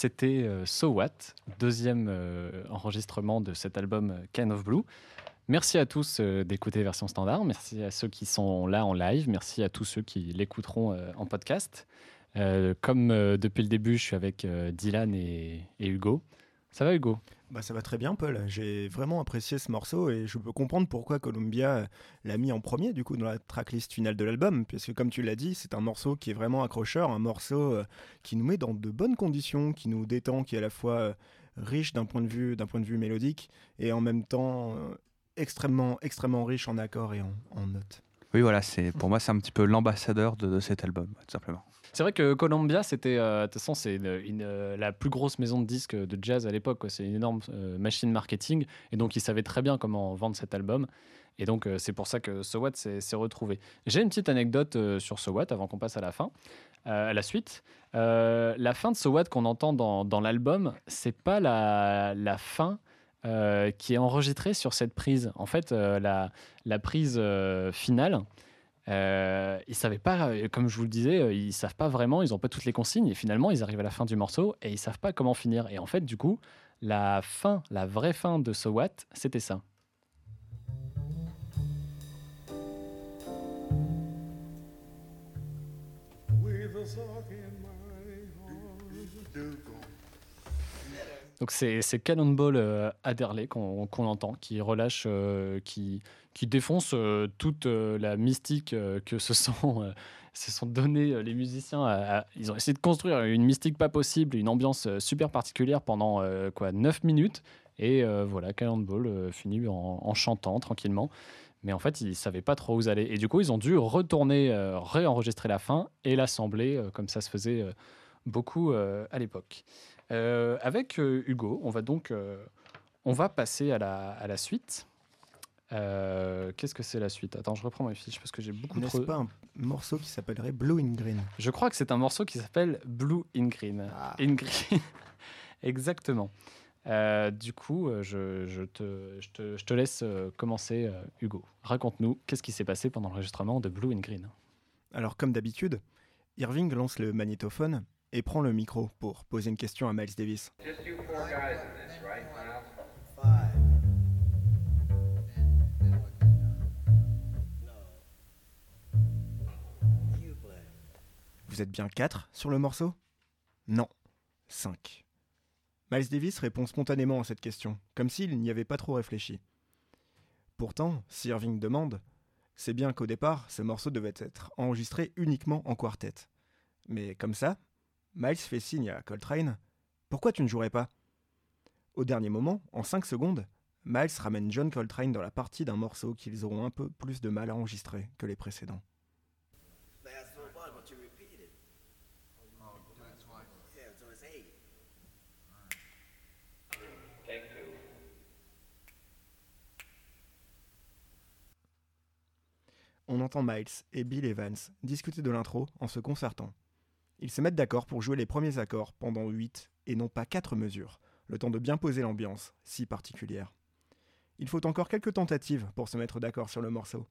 C'était euh, So What, deuxième euh, enregistrement de cet album euh, Kind of Blue. Merci à tous d'écouter version standard. Merci à ceux qui sont là en live. Merci à tous ceux qui l'écouteront en podcast. Comme depuis le début, je suis avec Dylan et, et Hugo. Ça va, Hugo? Bah, ça va très bien, Paul. J'ai vraiment apprécié ce morceau et je peux comprendre pourquoi Columbia euh, l'a mis en premier, du coup, dans la tracklist finale de l'album. Puisque, comme tu l'as dit, c'est un morceau qui est vraiment accrocheur, un morceau euh, qui nous met dans de bonnes conditions, qui nous détend, qui est à la fois euh, riche d'un point, de vue- point de vue mélodique et en même temps extrêmement, extrêmement riche en accords et en notes. Oui, voilà, pour moi, c'est un petit peu l'ambassadeur de, cet album, tout simplement. C'est vrai que Columbia, c'était, euh, c'est euh, la plus grosse maison de disques de jazz à l'époque. C'est une énorme euh, machine marketing. Et donc, ils savaient très bien comment vendre cet album. Et donc, euh, c'est pour ça que So What s'est retrouvé. J'ai une petite anecdote euh, sur So What avant qu'on passe à la fin, à la suite. La fin de So What qu'on entend dans, dans l'album, c'est pas la fin euh, qui est enregistrée sur cette prise. En fait, euh, la, la prise euh, finale, ils savaient pas, comme je vous le disais, ils savent pas vraiment, ils ont pas toutes les consignes et finalement ils arrivent à la fin du morceau et ils savent pas comment finir. Et en fait, du coup, la fin, la vraie fin de So What, c'était ça. Donc c'est Cannonball euh, Adderley qu'on qu'on entend, qui relâche, euh, qui, qui défonce euh, toute euh, la mystique que se sont, se sont donné euh, les musiciens. ils ont essayé de construire une mystique pas possible, une ambiance super particulière pendant quoi 9 minutes. Et voilà, Cannonball finit en, en chantant tranquillement. Mais en fait, ils ne savaient pas trop où aller. Et du coup, ils ont dû retourner, réenregistrer la fin et l'assembler, comme ça se faisait beaucoup à l'époque. Euh, avec euh, Hugo, on va donc euh, on va passer à la, à la suite. Euh, Qu'est-ce que c'est la suite? Attends, je reprends mes fiches parce que j'ai beaucoup N'est-ce trop. pas un morceau qui s'appellerait Blue in Green? Je crois que c'est un morceau qui s'appelle Blue in Green. Ah. In Green. Exactement. Euh, du coup, je, je te, je, te, je te laisse commencer, Hugo. Raconte-nous, qu'est-ce qui s'est passé pendant l'enregistrement de Blue in Green? Alors, comme d'habitude, Irving lance le magnétophone et prend le micro pour poser une question à Miles Davis. Vous êtes bien 4 sur le morceau? Non, 5. Miles Davis répond spontanément à cette question, comme s'il n'y avait pas trop réfléchi. Pourtant, si Irving demande, c'est bien qu'au départ, ce morceau devait être enregistré uniquement en quartet. Mais comme ça, Miles fait signe à Coltrane Pourquoi tu ne jouerais pas? Au dernier moment, en 5 secondes, Miles ramène John Coltrane dans la partie d'un morceau qu'ils auront un peu plus de mal à enregistrer que les précédents. On entend Miles et Bill Evans discuter de l'intro en se concertant. Ils se mettent d'accord pour jouer les premiers accords pendant 8 et non pas 4 mesures, le temps de bien poser l'ambiance, si particulière. Il faut encore quelques tentatives pour se mettre d'accord sur le morceau.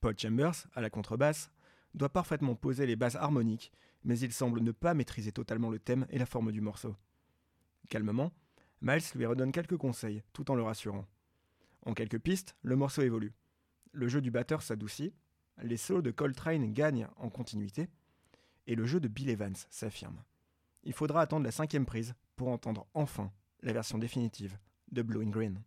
Paul Chambers, à la contrebasse, doit parfaitement poser les bases harmoniques, mais il semble ne pas maîtriser totalement le thème et la forme du morceau. Calmement, Miles lui redonne quelques conseils, tout en le rassurant. En quelques pistes, le morceau évolue le jeu du batteur s'adoucit, les solos de Coltrane gagnent en continuité, et le jeu de Bill Evans s'affirme. Il faudra attendre la cinquième prise pour entendre enfin la version définitive de Blue in Green.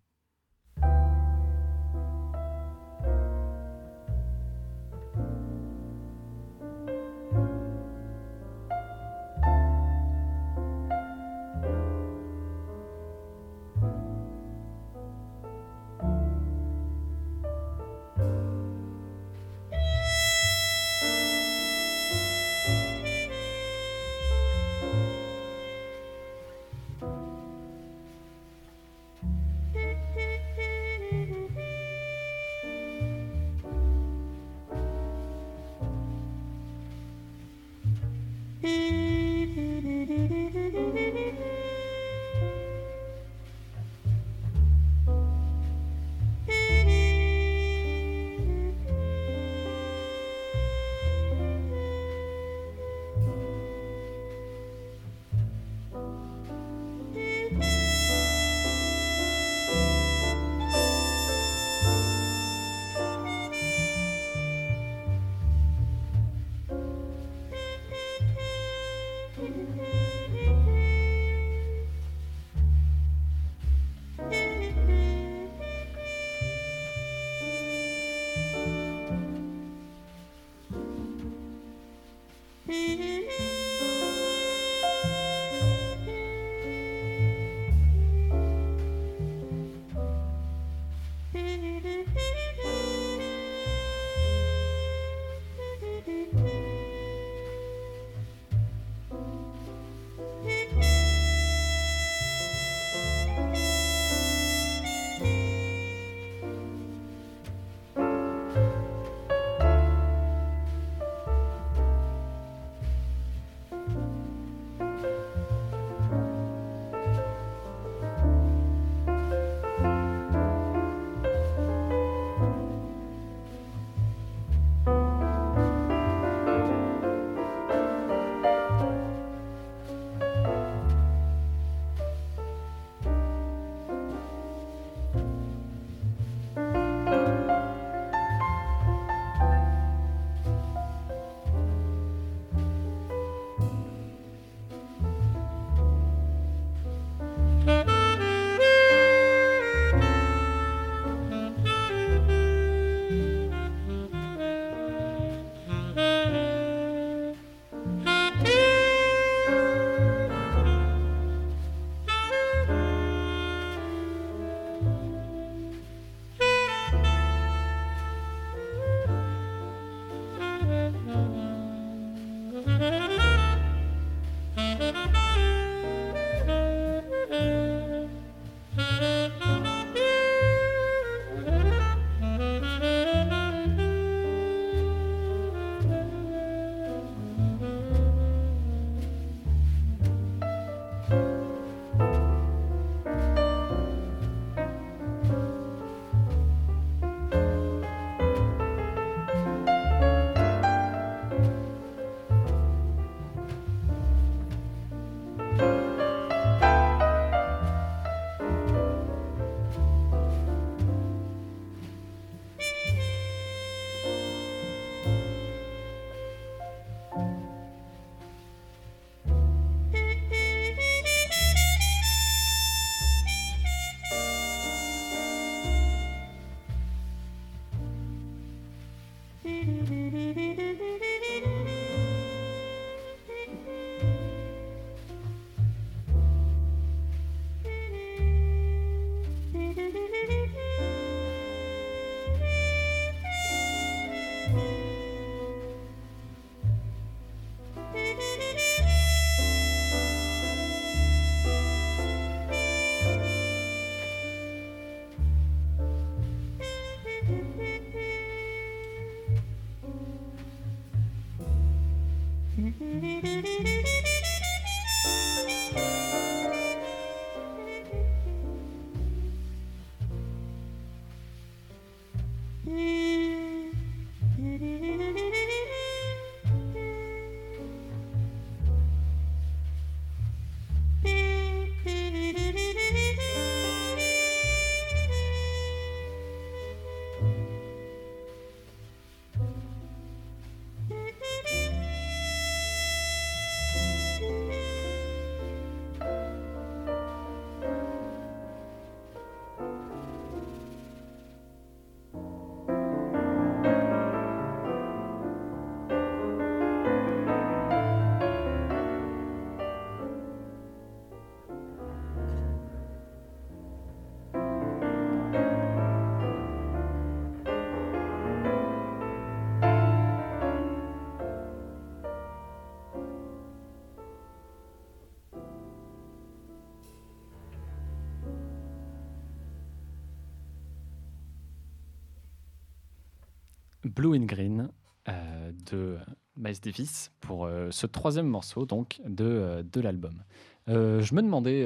Blue and Green euh, de Miles Davis pour euh, ce troisième morceau donc de, euh, de l'album. Je me demandais,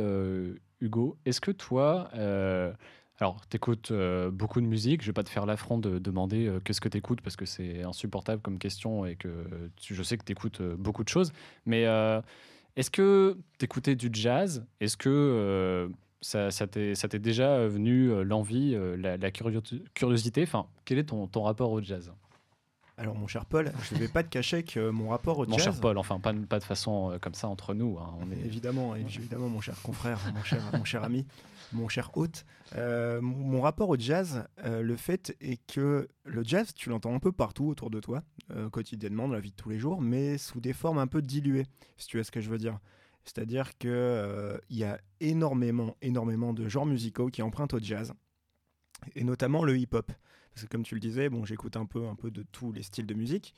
Hugo, est-ce que toi, alors tu écoutes beaucoup de musique, je vais pas te faire l'affront de demander qu'est-ce que tu écoutes parce que c'est insupportable comme question et que je sais que tu écoutes beaucoup de choses, mais est-ce que tu écoutais du jazz? Est-ce que ça, ça t'est déjà venu euh, l'envie, euh, la, la curio- curiosité? Enfin, quel est ton, ton rapport au jazz? Alors, mon cher Paul, je ne vais pas te cacher que mon rapport au Mon jazz. cher Paul, enfin, pas, pas de façon euh, comme ça entre nous. hein, on est... Évidemment, évidemment, mon cher confrère, mon cher, mon cher ami, mon cher hôte. Euh, mon mon rapport au jazz, euh, le fait est que le jazz, tu l'entends un peu partout autour de toi, euh, quotidiennement, dans la vie de tous les jours, mais sous des formes un peu diluées, si tu vois ce que je veux dire. C'est-à-dire que euh, y a énormément, énormément de genres musicaux qui empruntent au jazz, et notamment le hip-hop. Parce que comme tu le disais, bon, j'écoute un peu, un peu de tous les styles de musique.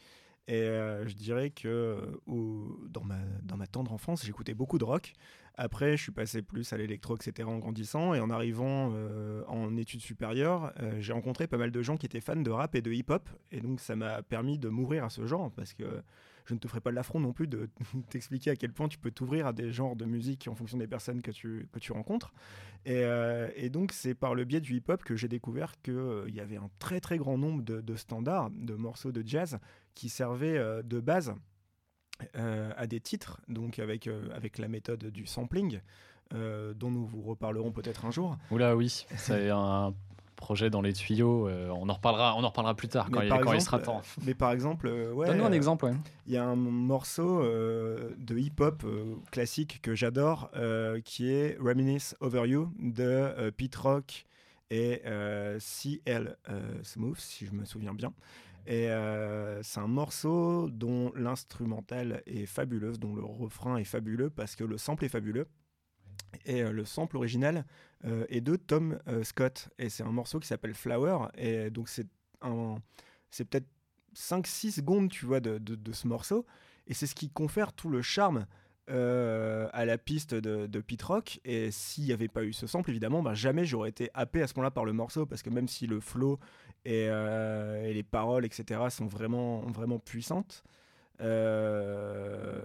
Et euh, je dirais que euh, dans, ma, tendre enfance, j'écoutais beaucoup de rock. Après, je suis passé plus à l'électro, etc. en grandissant. Et en arrivant euh, en études supérieures, j'ai rencontré pas mal de gens qui étaient fans de rap et de hip-hop. Et donc, ça m'a permis de m'ouvrir à ce genre. Parce que je ne te ferai pas l'affront non plus de t'expliquer à quel point tu peux t'ouvrir à des genres de musique en fonction des personnes que tu, que tu rencontres. Et, euh, donc, c'est par le biais du hip-hop que j'ai découvert qu'il y avait un très très grand nombre de, standards, de morceaux de jazz qui servaient euh, de base euh, à des titres, donc avec, euh, avec la méthode du sampling, euh, dont nous vous reparlerons peut-être un jour. Oula, oui, c'est un projet dans les tuyaux. euh, on, en reparlera, on en reparlera plus tard, quand, il, quand sera temps. euh, Mais par exemple, euh, ouais, Donne-nous un exemple, ouais. Il y a un morceau euh, de hip-hop euh, classique que j'adore euh, qui est Reminisce Over You de euh, Pete Rock et euh, CL euh, Smooth, si je me souviens bien. Et euh, c'est un morceau dont l'instrumental est fabuleuse, dont le refrain est fabuleux parce que le sample est fabuleux. Et euh, le sample original euh, est de Tom euh, Scott. Et c'est un morceau qui s'appelle Flower. Et donc c'est un, c'est peut-être 5-6 secondes, tu vois, de, de- ce morceau. Et c'est ce qui confère tout le charme euh, à la piste de, de Pete Rock. Et s'il n'y avait pas eu ce sample, évidemment, ben, jamais j'aurais été happé à ce moment-là par le morceau. Parce que même si le flow et, et les paroles, etc., sont vraiment, vraiment puissantes,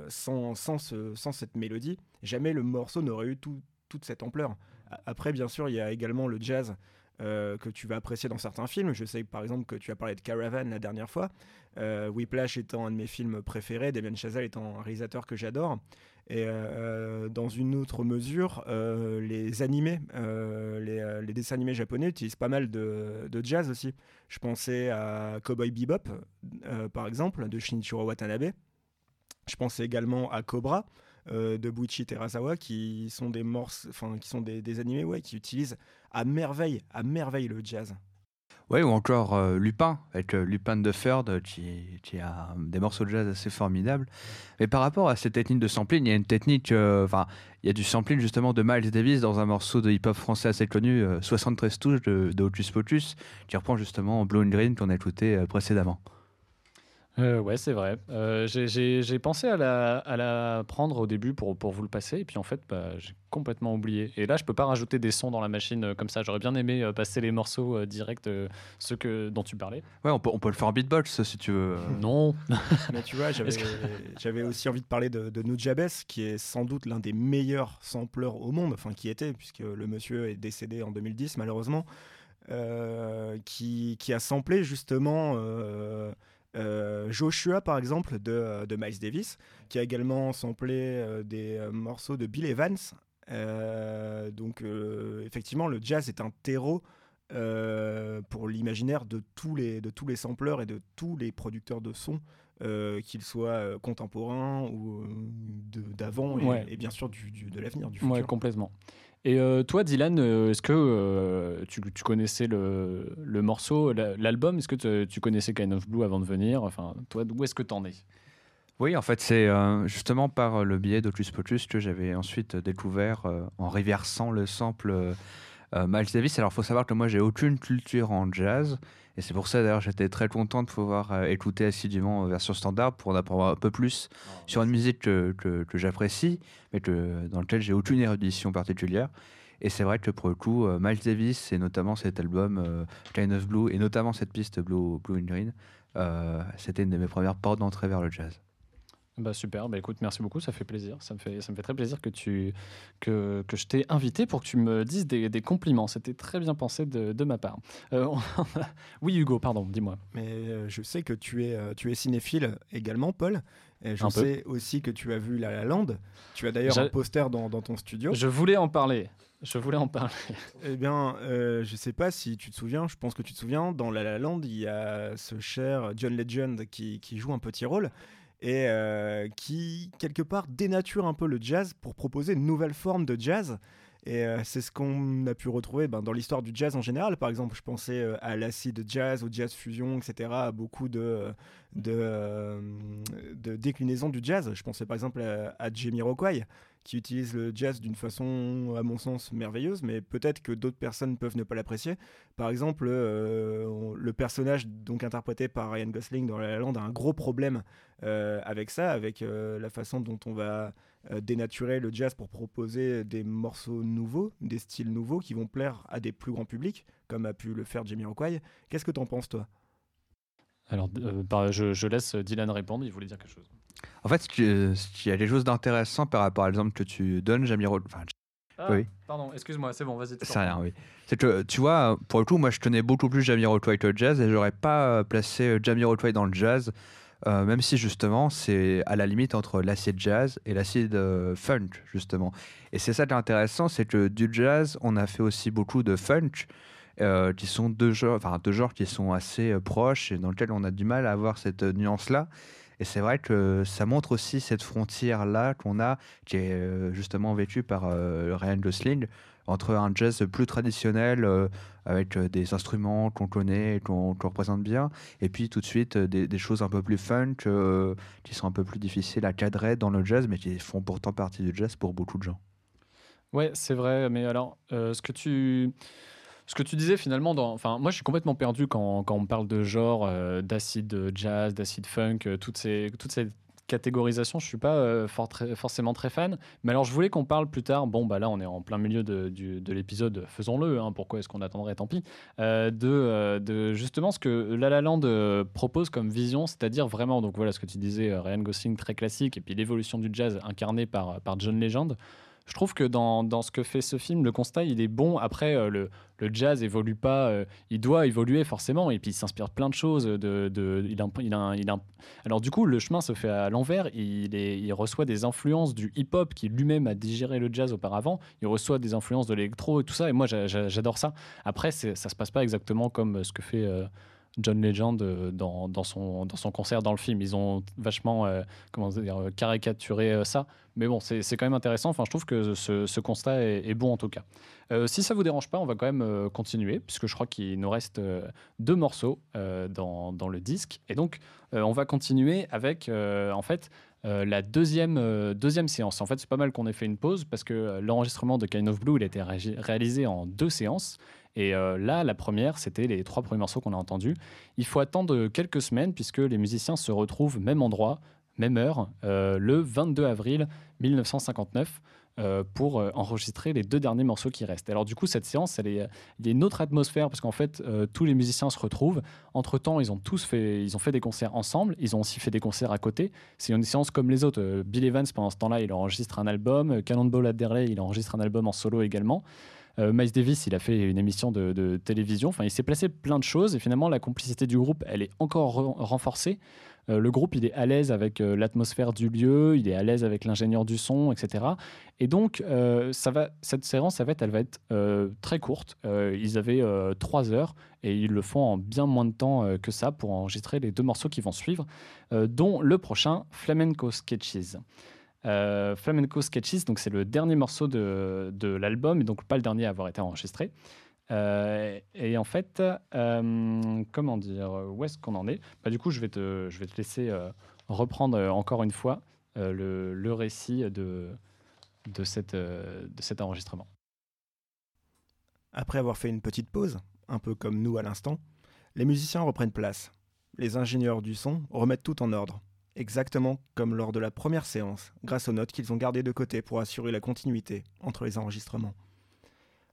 sans, sans, ce- sans cette mélodie, jamais le morceau n'aurait eu tout- toute cette ampleur. Après, bien sûr, il y a également le jazz euh, que tu vas apprécier dans certains films. Je sais par exemple que tu as parlé de Caravan la dernière fois. Euh, Whiplash étant un de mes films préférés, Damien Chazelle étant un réalisateur que j'adore. Et euh, dans une autre mesure, les animés, les, dessins animés japonais utilisent pas mal de, de jazz aussi. Je pensais à Cowboy Bebop, par exemple, de Shinichiro Watanabe. Je pensais également à Cobra euh, de Buichi Terasawa, qui sont des morceaux, enfin qui sont des, des animés, ouais, qui utilisent à merveille, à merveille le jazz. Ouais, ou encore euh, Lupin, avec Lupin de Third, qui, qui a des morceaux de jazz assez formidables. Mais par rapport à cette technique de sampling, il y a une technique, euh, enfin, il y a du sampling justement de Miles Davis dans un morceau de hip-hop français assez connu, euh, 73 touches de, de Hocus Pocus, qui reprend justement Blue and Green qu'on a écouté précédemment. Euh, ouais, c'est vrai. Euh, j'ai- pensé à la, à la prendre au début pour, pour vous le passer, et puis en fait, bah, j'ai complètement oublié. Et là, je peux pas rajouter des sons dans la machine euh, comme ça. J'aurais bien aimé euh, passer les morceaux euh, directs, euh, ceux que, dont tu parlais. Ouais, on peut, on peut le faire en beatbox si tu veux. Non. Mais tu vois, j'avais aussi envie de parler de, de Nujabes, qui est sans doute l'un des meilleurs sampleurs au monde, enfin qui était, puisque le monsieur est décédé en 2010 malheureusement, euh, qui, qui a samplé justement euh, euh, Joshua par exemple de, de Miles Davis, qui a également samplé euh, des euh, morceaux de Bill Evans. Euh, donc euh, effectivement, le jazz est un terreau euh, pour l'imaginaire de tous les de tous les sampleurs et de tous les producteurs de sons euh, qu'ils soient euh, contemporains ou euh, d'avant et, Ouais. et bien sûr du, du- de l'avenir, du Ouais, futur. complètement. Et euh, toi, Dylan, euh, est-ce que euh, tu, connaissais le, morceau, la- l'album? Est-ce que tu, connaissais Kind of Blue avant de venir? Enfin, toi, d'où est-ce que t'en es? Oui, en fait, c'est justement par le biais d'Hocus Pocus que j'avais ensuite découvert en reversant le sample Miles Davis. Alors, il faut savoir que moi, j'ai aucune culture en jazz. Et c'est pour ça, d'ailleurs, j'étais très content de pouvoir euh, écouter assidûment en version standard pour en apprendre un peu plus sur une musique que, que, que j'apprécie, mais que, dans laquelle j'ai aucune érudition particulière. Et c'est vrai que pour le coup, euh, Miles Davis, et notamment cet album euh, Kind of Blue, et notamment cette piste Blue, Blue and Green, euh, c'était une de mes premières portes d'entrée vers le jazz. Bah super, bah écoute, merci beaucoup, ça fait plaisir. Ça me fait, ça me fait très plaisir que, tu, que, que je t'ai invité pour que tu me dises des, des compliments. C'était très bien pensé de, de ma part. Euh, oui, Hugo, pardon, dis-moi. Mais euh, je sais que tu es, euh, tu es cinéphile également, Paul. Et je Un peu. sais aussi que tu as vu La La Land. Tu as d'ailleurs un poster dans, dans ton studio. Je voulais en parler. Je voulais en parler. Eh bien, euh, je sais pas si tu te souviens, je pense que tu te souviens, dans La La Land, il y a ce cher John Legend qui, qui joue un petit rôle et euh, qui, quelque part, dénature un peu le jazz pour proposer une nouvelle forme de jazz. Et euh, c'est ce qu'on a pu retrouver ben, dans l'histoire du jazz en général. Par exemple, je pensais euh, à l'acid jazz, au jazz fusion, etc., à beaucoup de, déclinaisons du jazz. Je pensais par exemple à, à Jamiroquai, qui utilise le jazz d'une façon, à mon sens, merveilleuse, mais peut-être que d'autres personnes peuvent ne pas l'apprécier. Par exemple, euh, le personnage donc interprété par Ryan Gosling dans La La Land a un gros problème euh, avec ça, avec euh, la façon dont on va dénaturer le jazz pour proposer des morceaux nouveaux, des styles nouveaux qui vont plaire à des plus grands publics, comme a pu le faire Jamiroquai. Qu'est-ce que t'en penses, toi? Alors, bah, je laisse Dylan répondre, il voulait dire quelque chose. En fait, il y a des choses d'intéressant par rapport à l'exemple que tu donnes, Jamiro. Enfin, Ah, Oui. Pardon, excuse-moi, c'est bon, vas-y. c'est rien, oui. C'est que, tu vois, pour le coup, moi, je tenais beaucoup plus Jamiroquai que le jazz et j'aurais pas euh, placé euh, Jamiroquai dans le jazz, euh, même si justement, c'est à la limite entre l'acid jazz et l'acid euh, funk, justement. Et c'est ça qui est intéressant, c'est que du jazz, on a fait aussi beaucoup de funk. euh, qui sont deux genres, enfin deux genres qui sont assez proches et dans lesquels on a du mal à avoir cette nuance-là. Et c'est vrai que ça montre aussi cette frontière-là qu'on a, qui est euh, justement vécue par euh, Ryan Gosling, entre un jazz plus traditionnel, euh, avec des instruments qu'on connaît et qu'on représente bien, et puis tout de suite des, choses un peu plus funk, qui sont un peu plus difficiles à cadrer dans le jazz, mais qui font pourtant partie du jazz pour beaucoup de gens. Ouais, c'est vrai, mais alors, euh, ce que tu. Ce que tu disais finalement, moi je suis complètement perdu quand, quand on parle de genre, euh, d'acide jazz, d'acide funk, euh, toutes ces, catégorisations, je suis pas euh, forcément très fan. Mais alors je voulais qu'on parle plus tard, bon bah là on est en plein milieu de, l'épisode, faisons-le, hein, pourquoi est-ce qu'on attendrait, tant pis, euh, de, euh, justement ce que La La Land euh, propose comme vision, c'est-à-dire vraiment, donc voilà ce que tu disais, euh, Ryan Gosling très classique, et puis l'évolution du jazz incarné par, par John Legend. Je trouve que dans, dans ce que fait ce film, le constat, il est bon. Après, euh, le, le jazz évolue pas. euh, il doit évoluer forcément. Et puis, il s'inspire de plein de choses. De, de- il il Alors, du coup, le chemin se fait à l'envers. Il, est- il reçoit des influences du hip-hop qui lui-même a digéré le jazz auparavant. Il reçoit des influences de l'électro et tout ça. Et moi, j'a- j'a- j'adore ça. Après, ça se passe pas exactement comme ce que fait. euh, John Legend euh, dans, dans, son, dans son concert dans le film. Ils ont vachement euh, comment dire, euh, caricaturé ça. Mais bon, c'est quand même intéressant. Enfin, je trouve que ce, constat est, bon en tout cas. Si ça vous dérange pas, on va quand même continuer, puisque je crois qu'il nous reste deux morceaux dans, dans le disque. Et donc, on va continuer avec, en fait, la deuxième, deuxième séance. En fait, c'est pas mal qu'on ait fait une pause, parce que l'enregistrement de Kind of Blue, il a été réalisé en deux séances. Et euh, là, la première, c'était les trois premiers morceaux qu'on a entendus. Il faut attendre quelques semaines, puisque les musiciens se retrouvent même endroit, même heure, euh, le 22 avril 1959 euh, pour enregistrer les deux derniers morceaux qui restent. Alors du coup, cette séance, elle est, il y a une autre atmosphère parce qu'en fait, tous les musiciens se retrouvent. Entre temps, ils ont tous fait, ils ont fait des concerts ensemble. Ils ont aussi fait des concerts à côté. C'est une séance comme les autres. Bill Evans, pendant ce temps-là, il enregistre un album. Cannonball Adderley, il enregistre un album en solo également. Euh, Miles Davis, il a fait une émission de, télévision. Enfin, il s'est placé plein de choses et finalement, la complicité du groupe, elle est encore re- renforcée. Euh, le groupe, il est à l'aise avec euh, l'atmosphère du lieu, il est à l'aise avec l'ingénieur du son, etc. Et donc, cette séance, ça va être, elle va être très courte. Ils avaient trois heures et ils le font en bien moins de temps que ça pour enregistrer les deux morceaux qui vont suivre, dont le prochain, Flamenco Sketches. Euh, Flamenco Sketches, donc c'est le dernier morceau de, de l'album, et donc pas le dernier à avoir été enregistré. Euh, et en fait, euh, comment dire, où est-ce qu'on en est? Bah, Du coup, je vais te, je vais te laisser euh, reprendre encore une fois le, le récit de, de, cette, de cet enregistrement. Après avoir fait une petite pause, un peu comme nous à l'instant, les musiciens reprennent place. Les ingénieurs du son remettent tout en ordre, exactement comme lors de la première séance, grâce aux notes qu'ils ont gardées de côté pour assurer la continuité entre les enregistrements.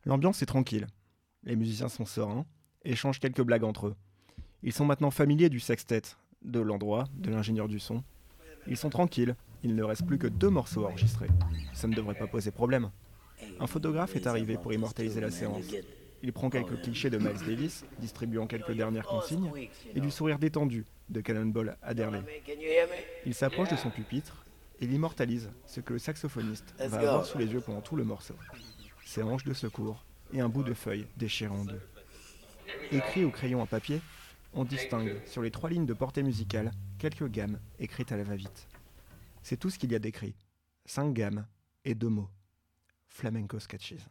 L'ambiance est tranquille. Les musiciens sont sereins, échangent quelques blagues entre eux. Ils sont maintenant familiers du sextet, de l'endroit, de l'ingénieur du son. Ils sont tranquilles, il ne reste plus que deux morceaux enregistrés. Ça ne devrait pas poser problème. Un photographe est arrivé pour immortaliser la séance. Il prend quelques clichés de Miles Davis, distribuant quelques dernières consignes, et du sourire détendu de Cannonball Adderley. Il s'approche de son pupitre et l'immortalise, ce que le saxophoniste va avoir sous les yeux pendant tout le morceau. Ses hanches de secours et un bout de feuille déchiré en deux. Écrit au crayon à papier, on distingue sur les trois lignes de portée musicale quelques gammes écrites à la va-vite. C'est tout ce qu'il y a d'écrit. Cinq gammes et deux mots. Flamenco Sketches.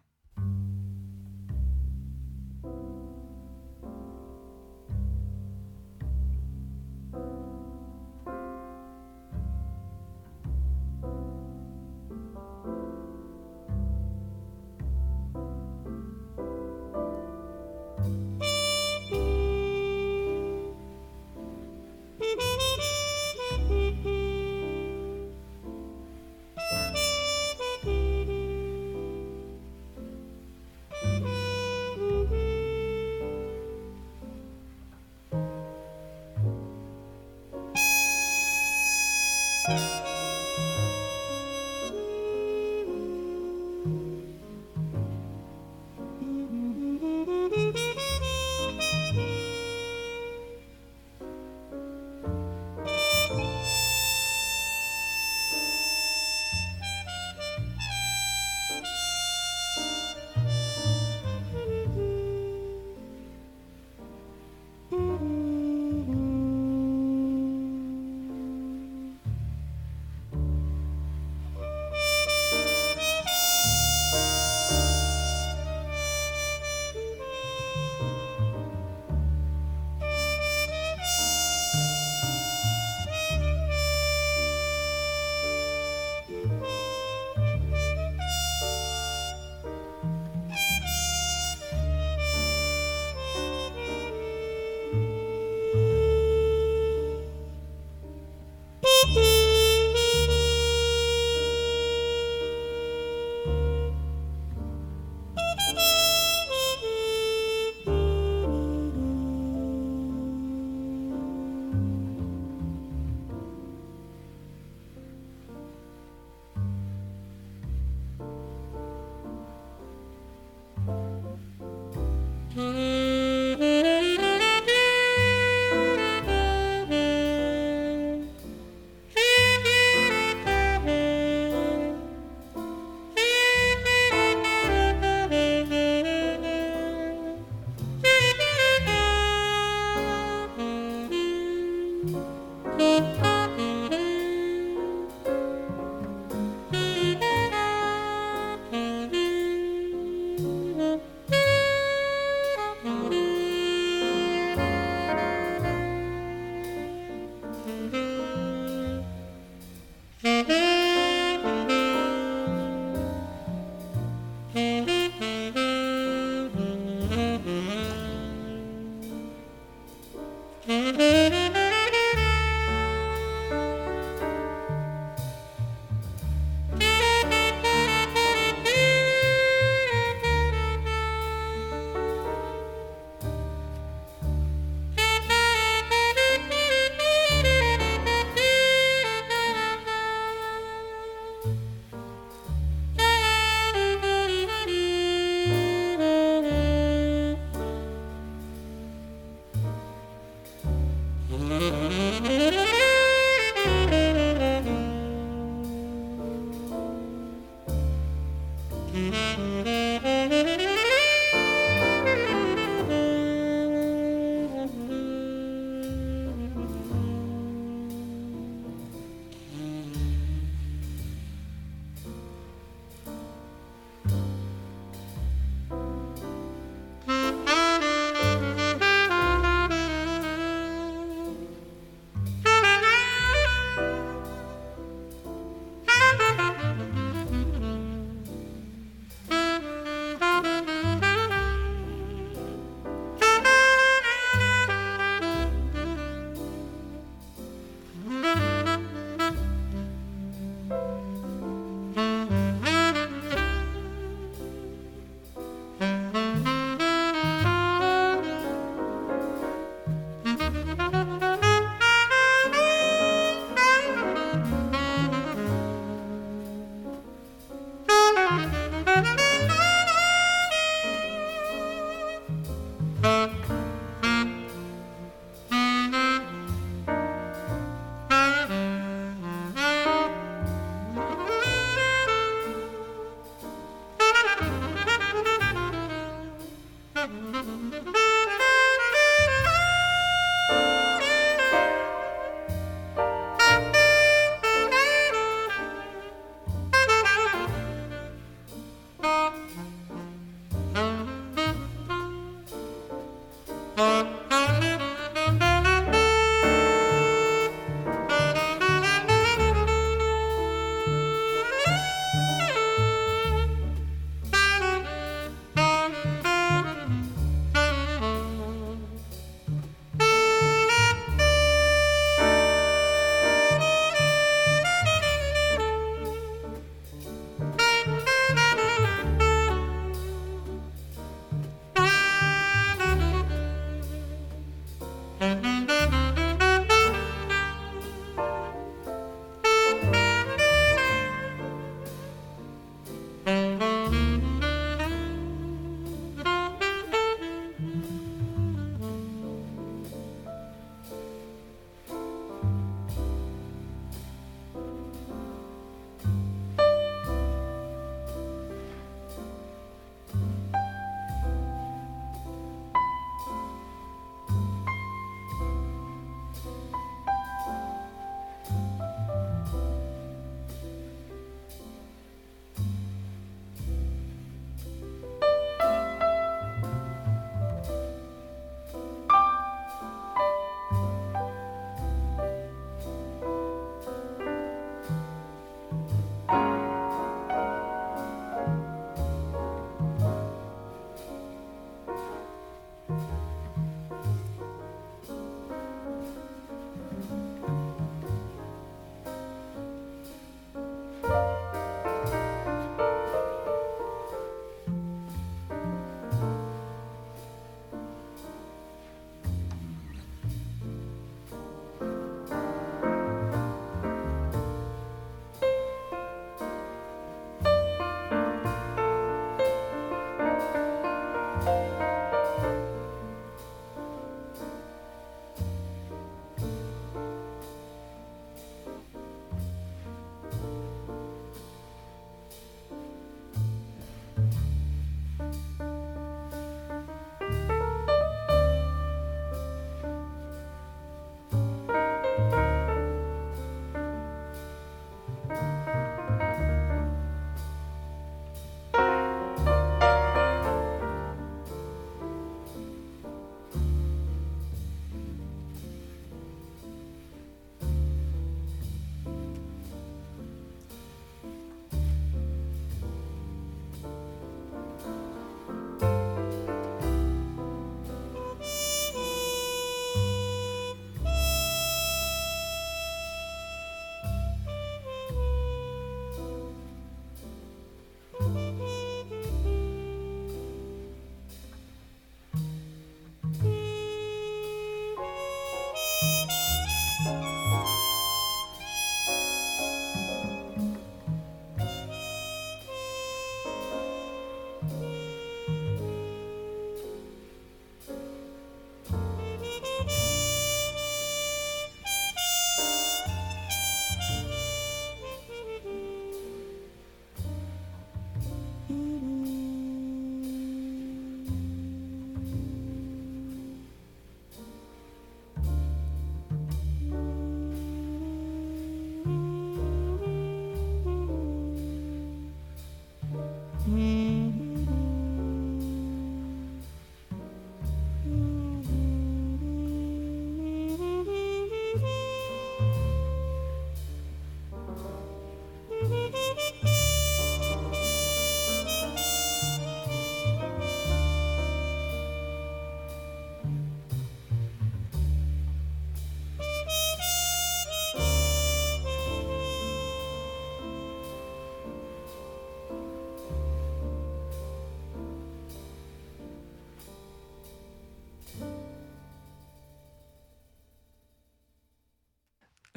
Mm-hmm.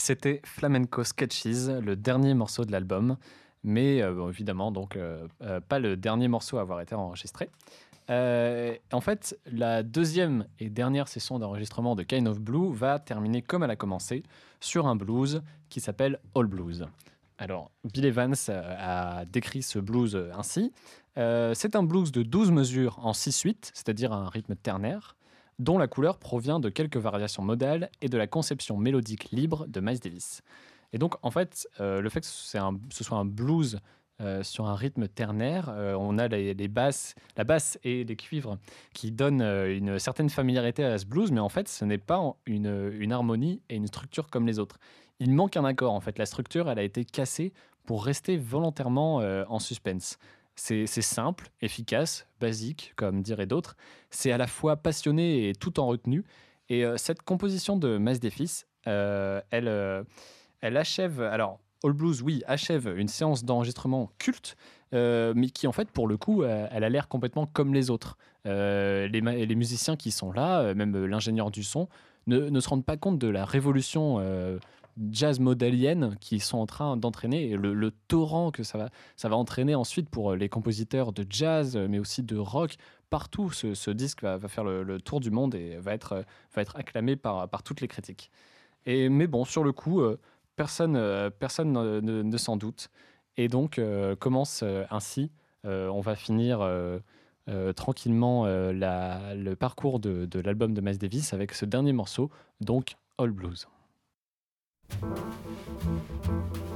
C'était Flamenco Sketches, le dernier morceau de l'album, mais euh, évidemment donc euh, euh, pas le dernier morceau à avoir été enregistré. En fait, la deuxième et dernière session d'enregistrement de Kind of Blue va terminer comme elle a commencé, sur un blues qui s'appelle All Blues. Alors, Bill Evans a décrit ce blues ainsi. C'est un blues de 12 mesures en 6-8, c'est-à-dire un rythme ternaire, dont la couleur provient de quelques variations modales et de la conception mélodique libre de Miles Davis. Et donc, en fait, euh, le fait que ce soit un blues euh, sur un rythme ternaire, euh, on a les, basses, la basse et les cuivres qui donnent une certaine familiarité à ce blues, mais en fait, ce n'est pas une, harmonie et une structure comme les autres. Il manque un accord, en fait. La structure, elle a été cassée pour rester volontairement en suspense. C'est simple, efficace, basique, comme diraient d'autres. C'est à la fois passionné et tout en retenue. Et euh, cette composition de Miles Davis, euh, elle, euh, elle achève. Alors, All Blues, oui, achève une séance d'enregistrement culte, mais qui en fait, pour le coup, elle a l'air complètement comme les autres. Les, musiciens qui sont là, même l'ingénieur du son, ne, se rendent pas compte de la révolution jazz modélienne qu'ils sont en train d'entraîner et le, torrent que ça va, ça va entraîner ensuite pour euh, les compositeurs de jazz, euh, mais aussi de rock. Partout, ce, disque va, faire le, tour du monde et va être, euh, va être acclamé par, par toutes les critiques. Et, mais bon, sur le coup, personne, personne ne, s'en doute. Et donc, commence ainsi. on va finir tranquillement la- le parcours de, de l'album de Miles Davis avec ce dernier morceau, donc All Blues. Thank you.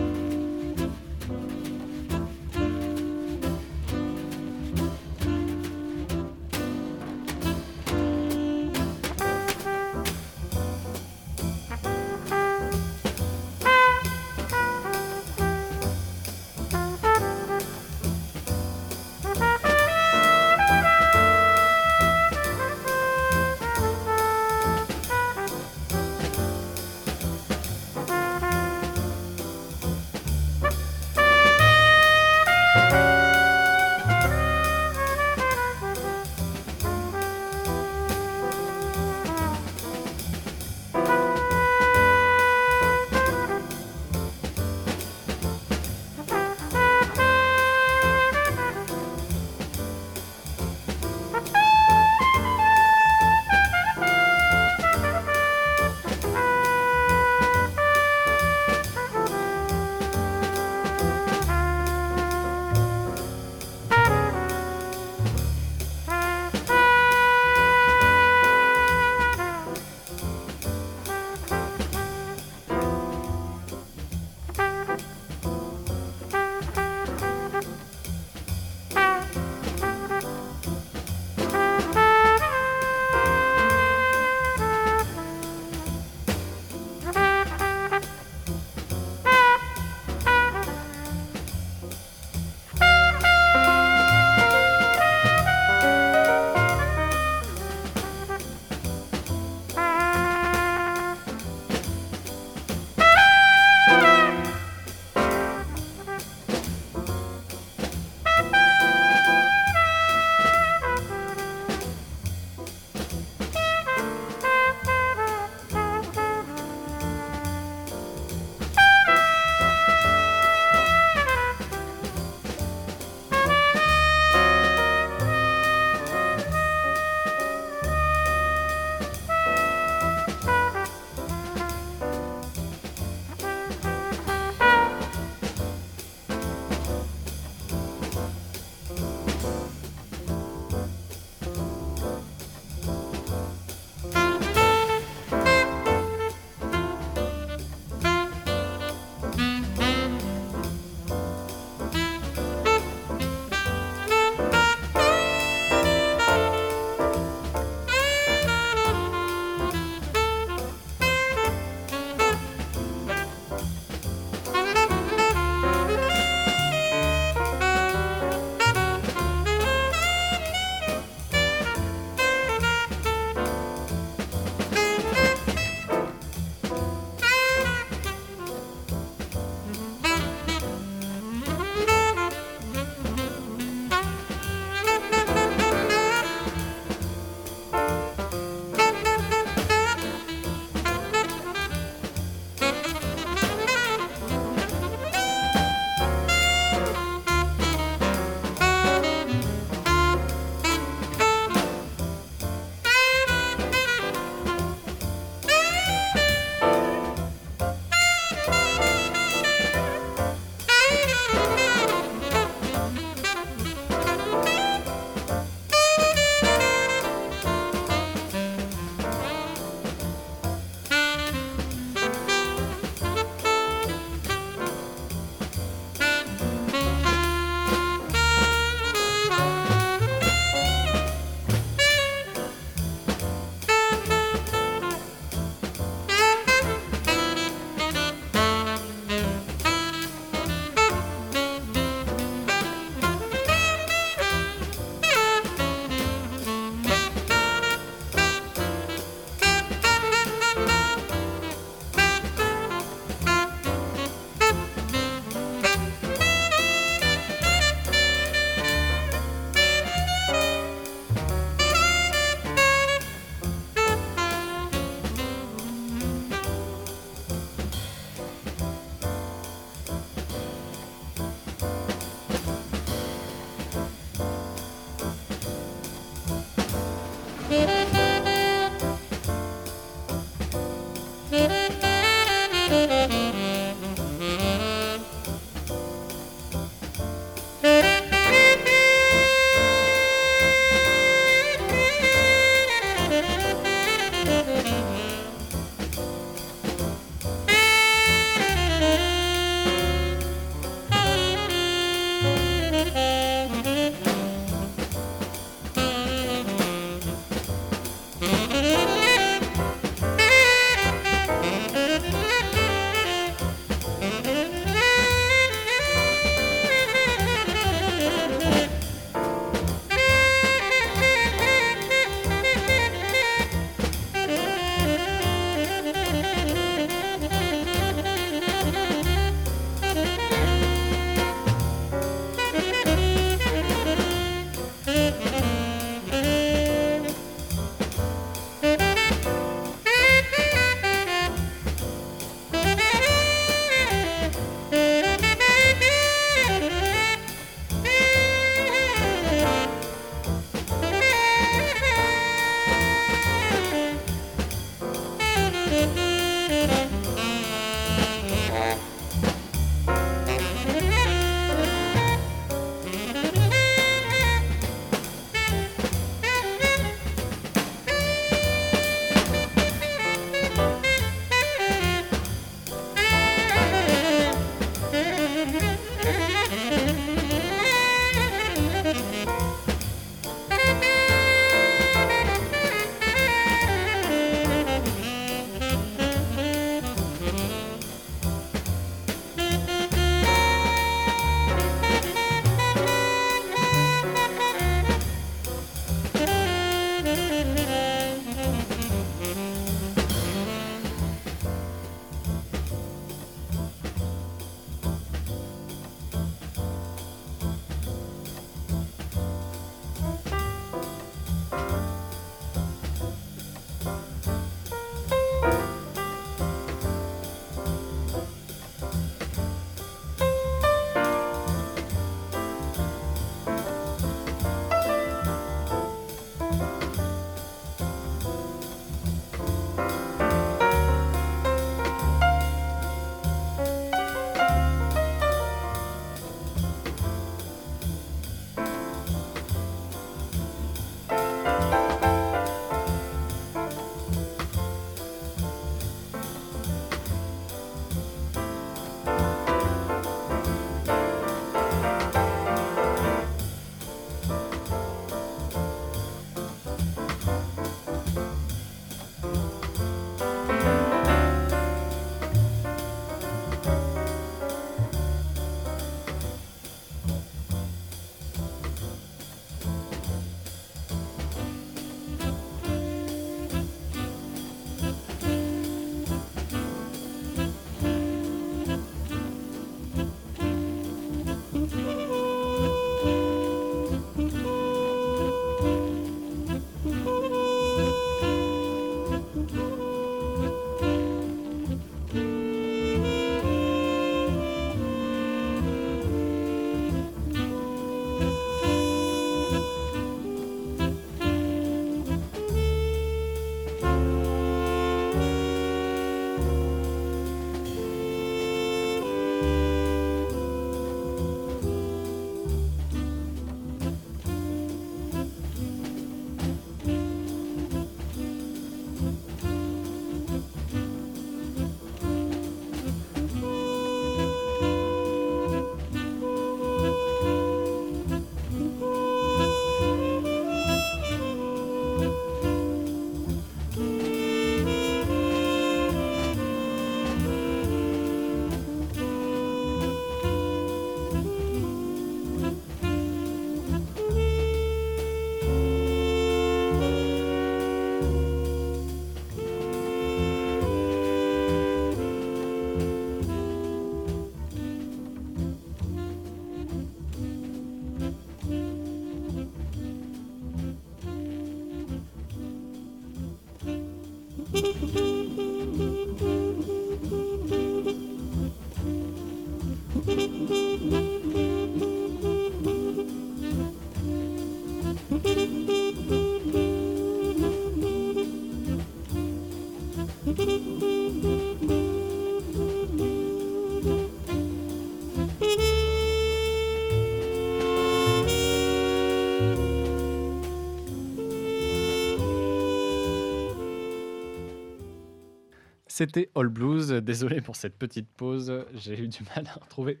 C'était All Blues. Désolé pour cette petite pause. J'ai eu du mal à retrouver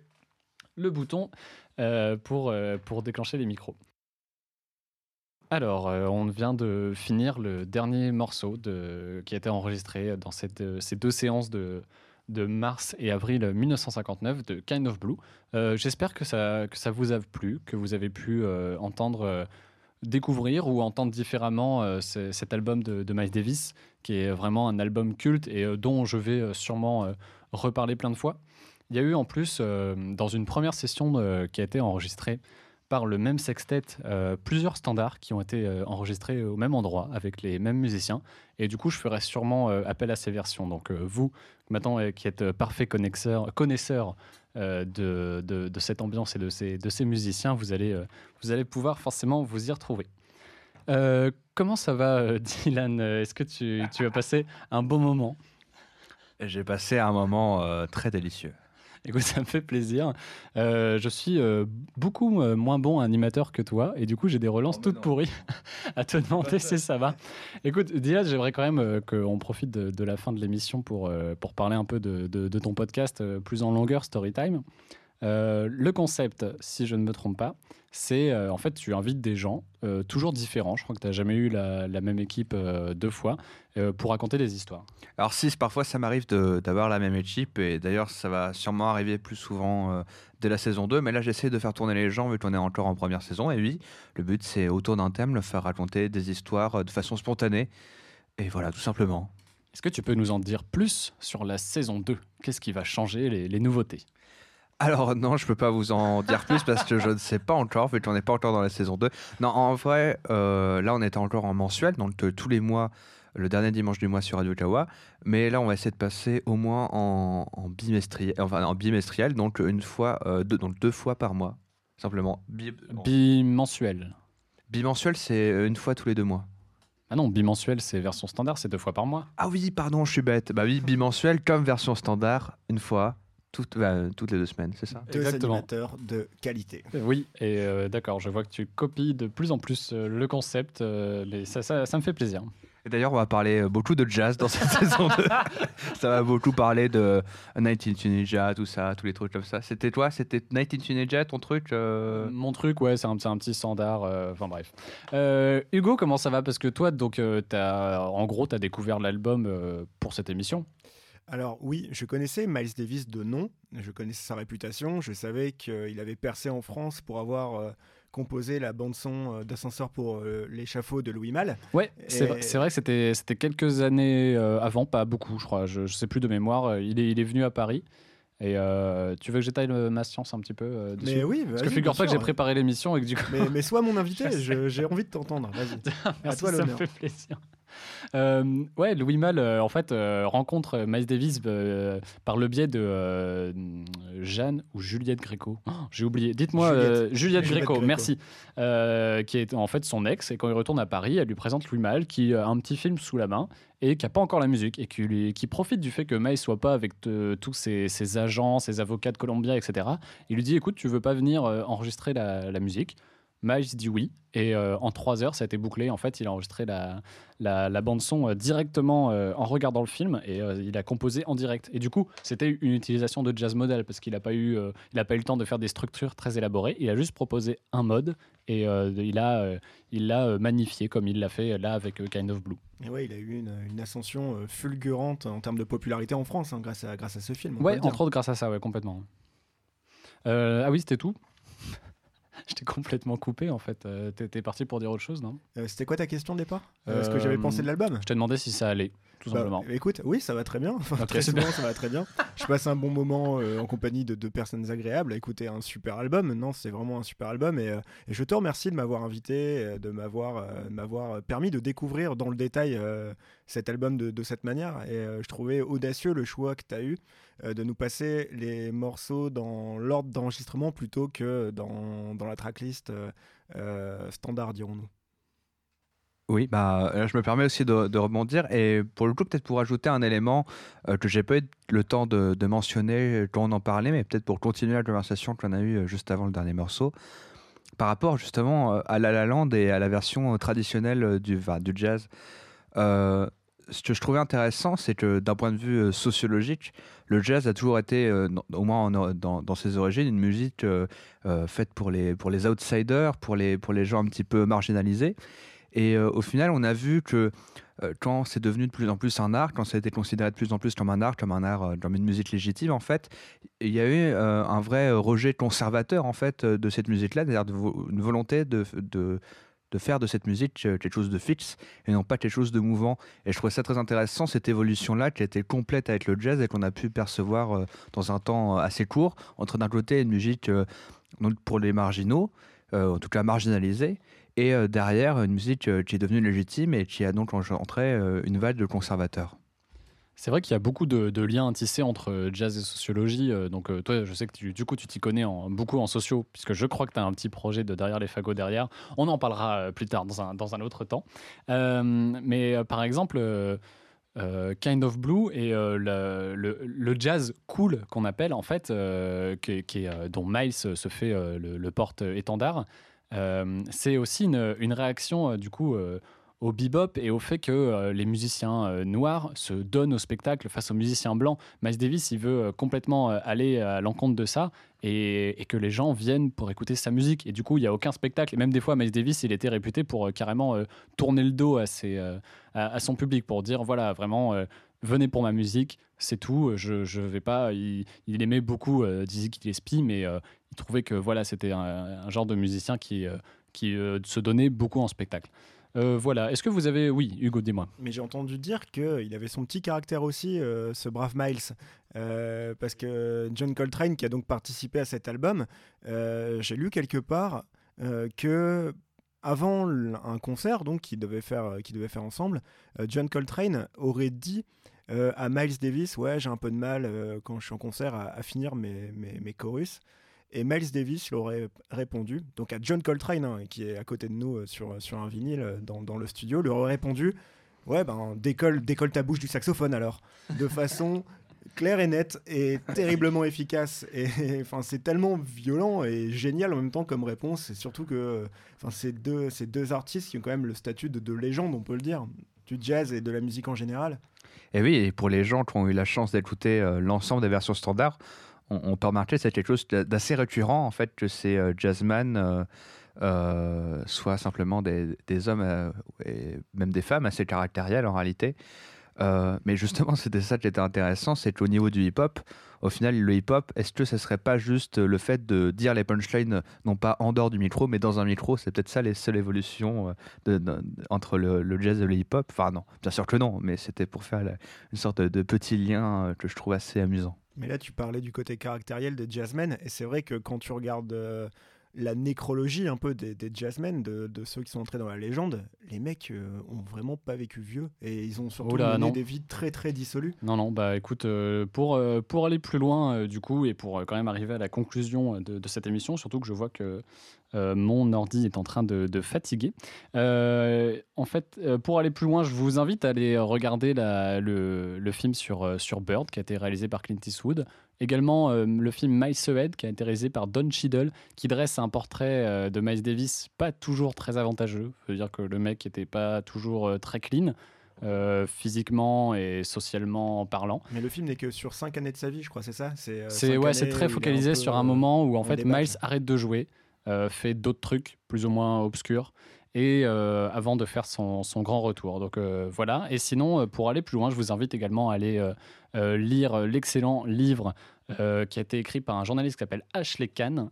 le bouton euh, pour, euh, pour déclencher les micros. Alors, euh, on vient de finir le dernier morceau qui a été enregistré dans ces deux séances de, mars et avril 1959 de Kind of Blue. J'espère que ça, que ça vous a plu, que vous avez pu entendre, découvrir ou entendre différemment ce- cet album de, de Miles Davis, qui est vraiment un album culte et euh, dont je vais euh, sûrement euh, reparler plein de fois. Il y a eu en plus, dans une première session qui a été enregistrée par le même sextet, plusieurs standards qui ont été enregistrés au même endroit avec les mêmes musiciens. Et du coup, je ferai sûrement appel à ces versions. Donc, vous, maintenant, qui êtes parfait connaisseur, connaisseur de, de- cette ambiance et de ces, de ces musiciens, vous allez, vous allez pouvoir forcément vous y retrouver. Euh, comment ça va, euh, Dylan Est-ce que tu, tu as passé un bon moment J'ai passé un moment euh, très délicieux. Écoute, ça me fait plaisir. Euh, je suis euh, beaucoup euh, moins bon animateur que toi et du coup j'ai des relances Oh, toutes non. pourries à te demander si ça va. Écoute, Dylan, j'aimerais quand même euh, qu'on profite de, de la fin de l'émission pour, euh, pour parler un peu de, de- de ton podcast euh, plus en longueur, Storytime. Euh, le concept, si je ne me trompe pas, c'est euh, en fait tu invites des gens euh, toujours différents. Je crois que tu n'as jamais eu la, la même équipe deux fois pour raconter des histoires. Alors si, parfois ça m'arrive d'avoir la même équipe, et d'ailleurs ça va sûrement arriver plus souvent dès la saison 2, mais là j'essaie de faire tourner les gens vu qu'on est encore en première saison, et oui, le but c'est autour d'un thème, le faire raconter des histoires de façon spontanée, et voilà, tout simplement. Est-ce que tu peux nous en dire plus sur la saison 2 Qu'est-ce qui va changer, les, les nouveautés? Alors non, je peux pas vous en dire plus parce que je ne sais pas encore, vu qu'on n'est pas encore dans la saison 2. Non, en vrai, euh, là on était encore en mensuel, donc euh, tous les mois, le dernier dimanche du mois sur Radio Kawa, mais là on va essayer de passer au moins en, en bimestriel, enfin en bimestriel, donc une fois, euh, deux, donc deux fois par mois, simplement. Bi- Bimensuel. bimensuel, c'est une fois tous les deux mois. Ah non, bimensuel, c'est version standard, c'est deux fois par mois. Ah oui, pardon, je suis bête. Bah oui, bimensuel comme version standard, une fois toutes, bah, toutes les deux semaines, c'est ça Deux Exactement. animateurs de qualité. Oui, et euh, d'accord, je vois que tu copies de plus en plus euh, le concept. euh, les- ça, ça- ça me fait plaisir. Et d'ailleurs, on va parler euh, beaucoup de jazz dans cette saison 2. ça va beaucoup parler de Night in Tunisia, tout ça, tous les trucs comme ça. C'était toi C'était Night in Tunisia, ton truc euh? Mon truc, ouais, c'est un, un petit standard. euh, Enfin bref. Euh, Hugo, comment ça va? Parce que toi, donc, euh, as, en gros, tu as découvert l'album euh, pour cette émission. Alors oui, je connaissais Miles Davis de nom, je connaissais sa réputation, je savais qu'il avait percé en France pour avoir euh, composé la bande-son euh, d'ascenseur pour euh, l'échafaud de Louis Malle. Ouais, c'est Et- vrai, c'est vrai que c'était c'était quelques années euh, avant, pas beaucoup, je crois. Je, je sais plus de mémoire. Il est, il est venu à Paris. Et euh, tu veux que j'étaille le- ma science un petit peu euh, dessus? Mais oui, Parce que figure-toi que j'ai préparé l'émission et que du coup. Mais, mais sois mon invité, j'ai envie de t'entendre, vas-y. Merci, toi ça me fait plaisir. Euh, ouais, Louis Malle, euh, en fait, euh, rencontre Miles Davis euh, par le biais de euh, Jeanne ou Juliette Gréco. Oh, J'ai oublié. Dites-moi, Juliette. euh, Juliette, Gréco, Gréco. merci. Euh, qui est en fait son ex. Et quand il retourne à Paris, elle lui présente Louis Malle, qui a un petit film sous la main et qui n'a pas encore la musique et qui, lui- qui profite du fait que Miles soit pas avec tous ses, ses agents, ses avocats de Columbia, etc. Il lui dit écoute, tu veux pas venir euh, enregistrer la, la musique? Miles dit oui. Et euh, en trois heures, ça a été bouclé. En fait, il a enregistré la, la, la bande-son euh, directement euh, en regardant le film et il a composé en direct. Et du coup, c'était une utilisation de jazz model parce qu'il n'a pas, eu, il a pas eu le temps de faire des structures très élaborées. Il a juste proposé un mode et il l'a il l'a magnifié comme il l'a fait là avec Kind of Blue. Et ouais, il a eu une, une ascension fulgurante en termes de popularité en France hein, grâce, à, grâce à ce film. Ouais, entre autres grâce à ça, ouais, complètement. Ah oui, c'était tout? Je t'ai complètement coupé en fait. Euh, T'étais parti pour dire autre chose, non? Euh, C'était quoi ta question de départ? Euh, Ce que j'avais Euh, pensé de l'album Je t'ai demandé si ça allait, tout Bah, simplement. écoute, oui, ça va très bien. Enfin, très souvent, ça va très bien. Je passe un bon moment euh, en compagnie de deux personnes agréables à écouter un super album. Non, c'est vraiment un super album. Et, euh, et je te remercie de m'avoir invité, euh, de m'avoir euh, m'avoir permis de découvrir dans le détail euh, cet album de, de cette manière. Et euh, je trouvais audacieux le choix que tu as eu euh, de nous passer les morceaux dans l'ordre d'enregistrement plutôt que dans, dans la tracklist euh, euh, standard, dirons-nous. Oui, bah, je me permets aussi de, rebondir et pour le coup, peut-être pour ajouter un élément euh, que j'ai pas eu le temps de, mentionner quand on en parlait, mais peut-être pour continuer la conversation qu'on a eue juste avant le dernier morceau, par rapport justement à La La Land et à la version traditionnelle du, enfin, du jazz. Ce que je trouvais intéressant, c'est que d'un point de vue euh, sociologique, le jazz a toujours été, euh, au moins dans, ses origines, une musique euh, faite pour les, pour les outsiders, pour les, pour les gens un petit peu marginalisés. Et au final, on a vu que quand c'est devenu de plus en plus un art, quand ça a été considéré de plus en plus comme un art, comme un art, comme une musique légitime, en fait, il y a eu un vrai rejet conservateur en fait de cette musique-là, c'est-à-dire une volonté de, de faire de cette musique quelque chose de fixe et non pas quelque chose de mouvant. Et je trouvais ça très intéressant, cette évolution-là qui était complète avec le jazz et qu'on a pu percevoir euh, dans un temps euh, assez court, entre d'un côté une musique euh, pour les marginaux, en tout cas marginalisée, et derrière une musique qui est devenue légitime et qui a donc euh, une vague de conservateurs. C'est vrai qu'il y a beaucoup de, liens tissés entre euh, jazz et sociologie. euh, Donc, euh, toi, je sais que tu- du coup, tu t'y connais beaucoup en sociaux, puisque je crois que tu as un petit projet de derrière les fagots derrière. On en parlera plus tard dans un, autre temps. Mais par exemple, Kind of Blue et le, jazz cool qu'on appelle, en fait, qui, est, dont Miles se fait le, porte-étendard, c'est aussi une, réaction, du coup. Au bebop et au fait que euh, les musiciens euh, noirs se donnent au spectacle face aux musiciens blancs. Miles Davis, il veut euh, complètement aller à l'encontre de ça et, que les gens viennent pour écouter sa musique. Et du coup, il n'y a aucun spectacle. Et même des fois, Miles Davis, il était réputé pour carrément tourner le dos à, ses, à, son public, pour dire, voilà, vraiment, venez pour ma musique, c'est tout. Je, je vais pas... Il, il aimait beaucoup euh, Dizzy Gillespie, mais il trouvait que voilà, c'était un, genre de musicien qui, qui se donnait beaucoup en spectacle. Euh, voilà. Est-ce que vous avez. Oui, Hugo, dis-moi. Mais j'ai entendu dire qu'il avait son petit caractère aussi, euh, ce brave Miles. Euh, parce que John Coltrane, qui a donc participé à cet album, j'ai lu quelque part que avant un concert donc qu'ils devaient faire, faire ensemble, John Coltrane aurait dit à Miles Davis Ouais, j'ai un peu de mal quand je suis en concert à, à finir mes, mes, mes chorus. Et Miles Davis leur aurait répondu, donc à John Coltrane, hein, qui est à côté de nous euh, sur, sur un vinyle euh, dans, dans le studio, leur aurait répondu Ouais, ben décolle, décolle ta bouche du saxophone alors. De façon claire et nette et terriblement efficace. Et enfin, c'est tellement violent et génial en même temps comme réponse. Et surtout que ces, deux, ces deux artistes qui ont quand même le statut de, de légende, on peut le dire, du jazz et de la musique en général. Et oui, et pour les gens qui ont eu la chance d'écouter euh, l'ensemble des versions standards, on, peut remarquer que c'est quelque chose d'a- d'assez récurrent en fait que ces euh, jazzman euh, euh, soient simplement des, hommes euh, et même des femmes assez caractérielles en réalité. Mais justement, c'était ça qui était intéressant, c'est qu'au niveau du hip-hop, au final, le hip-hop, est-ce que ce serait pas juste le fait de dire les punchlines, non pas en dehors du micro, mais dans un micro? C'est peut-être ça les seules évolutions entre le, jazz et le hip-hop? Enfin non, bien sûr que non, mais c'était pour faire une sorte de, petit lien que je trouve assez amusant. Mais là, tu parlais du côté caractériel des jazzmen, et c'est vrai que quand tu regardes euh, la nécrologie un peu des, des jazzmen, de, de ceux qui sont entrés dans la légende, les mecs euh, ont vraiment pas vécu vieux, et ils ont surtout Oula, mené des vies très très dissolues. Non, non, bah écoute, euh, pour, euh, pour aller plus loin, du coup, et pour quand même arriver à la conclusion de, de cette émission, surtout que je vois que euh, mon ordi est en train de, de fatiguer. Euh, en fait, euh, pour aller plus loin, je vous invite à aller regarder la- le, le film sur, sur Bird, qui a été réalisé par Clint Eastwood. Également, euh, le film Miles Ahead, qui a été réalisé par Don Cheadle, qui dresse un portrait euh, de Miles Davis pas toujours très avantageux. Ça veut dire que le mec n'était pas toujours euh, très clean. euh, physiquement et socialement parlant. Mais le film n'est que sur 5 années de sa vie, je crois, c'est ça? C'est C'est ouais, très focalisé sur un moment où en fait. Miles arrête de jouer, euh, fait d'autres trucs plus ou moins obscurs et euh, avant de faire son, grand retour. Donc euh, voilà. Et sinon, euh, pour aller plus loin, je vous invite également à aller lire l'excellent livre qui a été écrit par un journaliste qui s'appelle Ashley Kahn,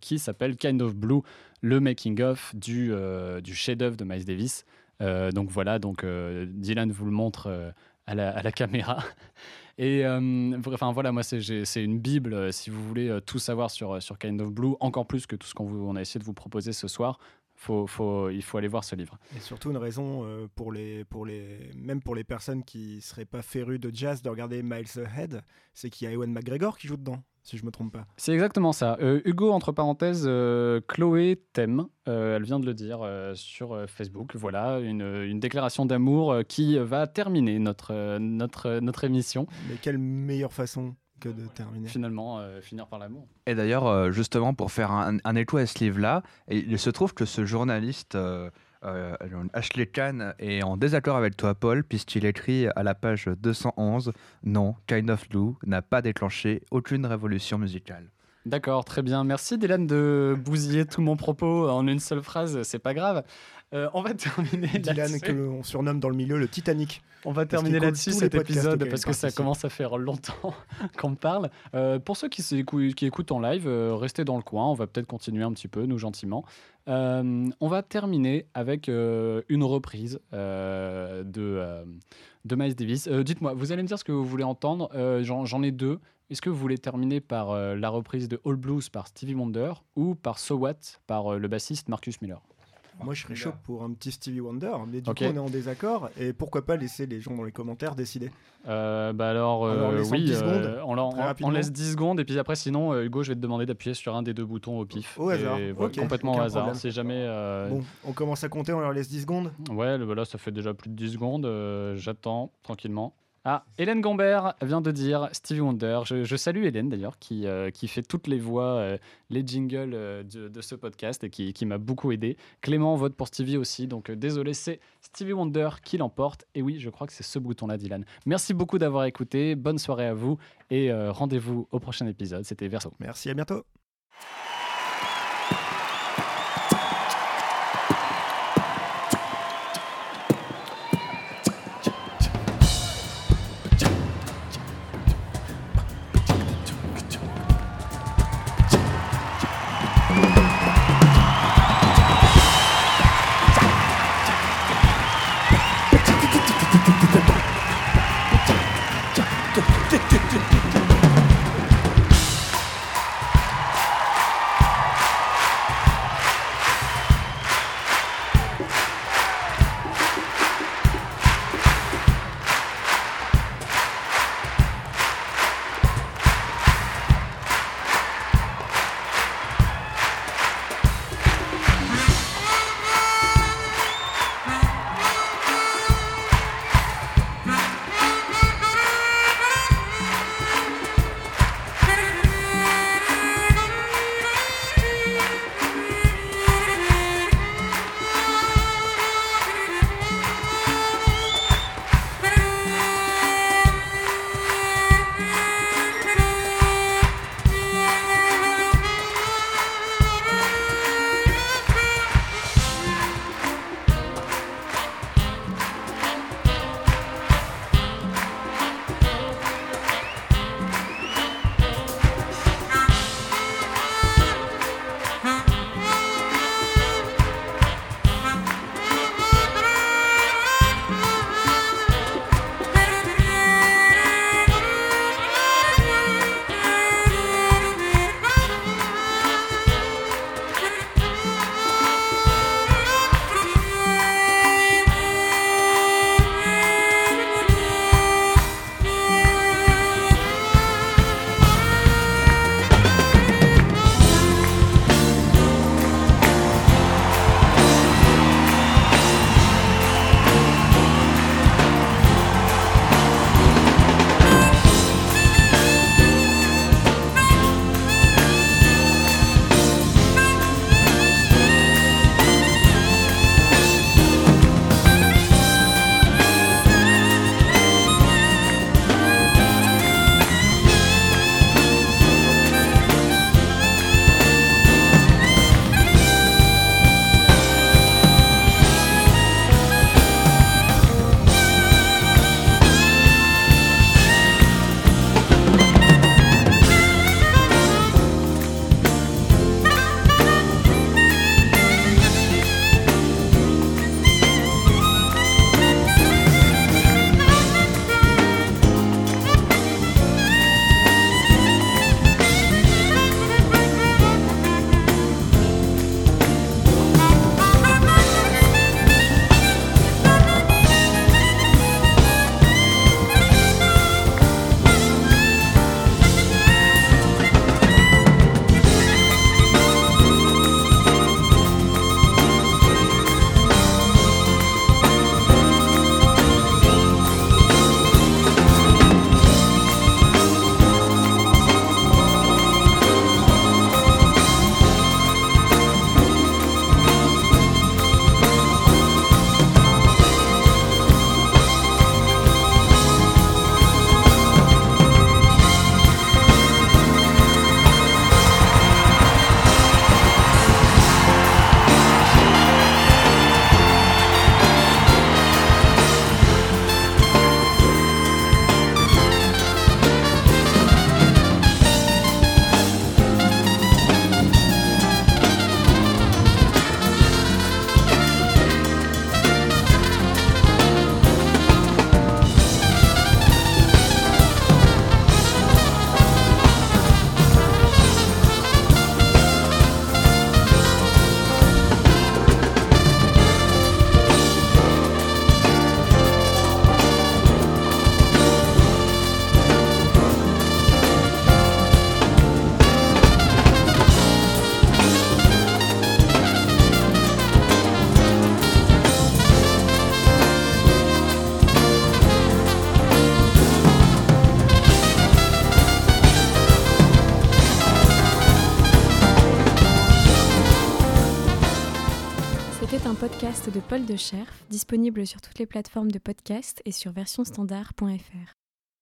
qui s'appelle Kind of Blue, le making of du, du chef-d'œuvre de Miles Davis. Donc voilà. Donc Dylan vous le montre à, la, caméra. Et enfin voilà, moi c'est une bible si vous voulez tout savoir sur, sur Kind of Blue, encore plus que tout ce qu'on a essayé de vous proposer ce soir. Faut, faut, il faut aller voir ce livre. Et surtout une raison euh, pour les, pour les, même pour les personnes qui seraient pas férus de jazz de regarder Miles Ahead, c'est qu'il y a Ewan McGregor qui joue dedans, si je me trompe pas. C'est exactement ça. Euh, Hugo, entre parenthèses, euh, Chloé t'aime. Elle vient de le dire sur Facebook. Voilà, une, une déclaration d'amour qui va terminer notre, notre, notre émission. Mais quelle meilleure façon que de terminer. Finalement, euh, finir par l'amour. Et d'ailleurs, euh, justement, pour faire un, un écho à ce livre-là, il se trouve que ce journaliste euh, Euh, Ashley Kahn est en désaccord avec toi, Paul, puisqu'il écrit à la page 211 Non, Kind of Blue n'a pas déclenché aucune révolution musicale. D'accord, très bien. Merci Dylan de bousiller tout mon propos en une seule phrase, c'est pas grave. Euh, on va terminer Dylan, que l'on surnomme dans le milieu le Titanic. On va terminer là-dessus cet épisode parce que ça commence à faire longtemps qu'on parle. Euh, pour ceux qui, écoutent en live, euh, restez dans le coin. On va peut-être continuer un petit peu, nous gentiment. On va terminer avec une reprise de, de Miles Davis. Dites-moi, vous allez me dire ce que vous voulez entendre. J'en ai deux. Est-ce que vous voulez terminer par la reprise de All Blues par Stevie Wonder ou par So What par le bassiste Marcus Miller? Moi, je serais chaud pour un petit Stevie Wonder, mais du coup, on est en désaccord. Et pourquoi pas laisser les gens dans les commentaires décider Euh, bah alors, euh, oui, 10 euh, secondes, on, on- laisse 10 secondes et puis après sinon, euh, Hugo, je vais te demander d'appuyer sur un des deux boutons au pif. Au hasard, Et complètement au hasard. C'est jamais. euh, Bon, on commence à compter, on leur laisse 10 secondes. Ouais, là, ça fait déjà plus de 10 secondes. euh, J'attends tranquillement. Ah, Hélène Gambert vient de dire Stevie Wonder. Je, salue Hélène d'ailleurs, qui, euh, qui fait toutes les voix, euh, les jingles euh, de, ce podcast et qui, qui m'a beaucoup aidé. Clément vote pour Stevie aussi, donc désolé, c'est Stevie Wonder qui l'emporte. Et oui, je crois que c'est ce bouton-là, Dylan. Merci beaucoup d'avoir écouté. Bonne soirée à vous et rendez-vous au prochain épisode. C'était Verso. Merci, à bientôt. De Paul de Scherf, disponible sur toutes les plateformes de podcast et sur versionstandard.fr.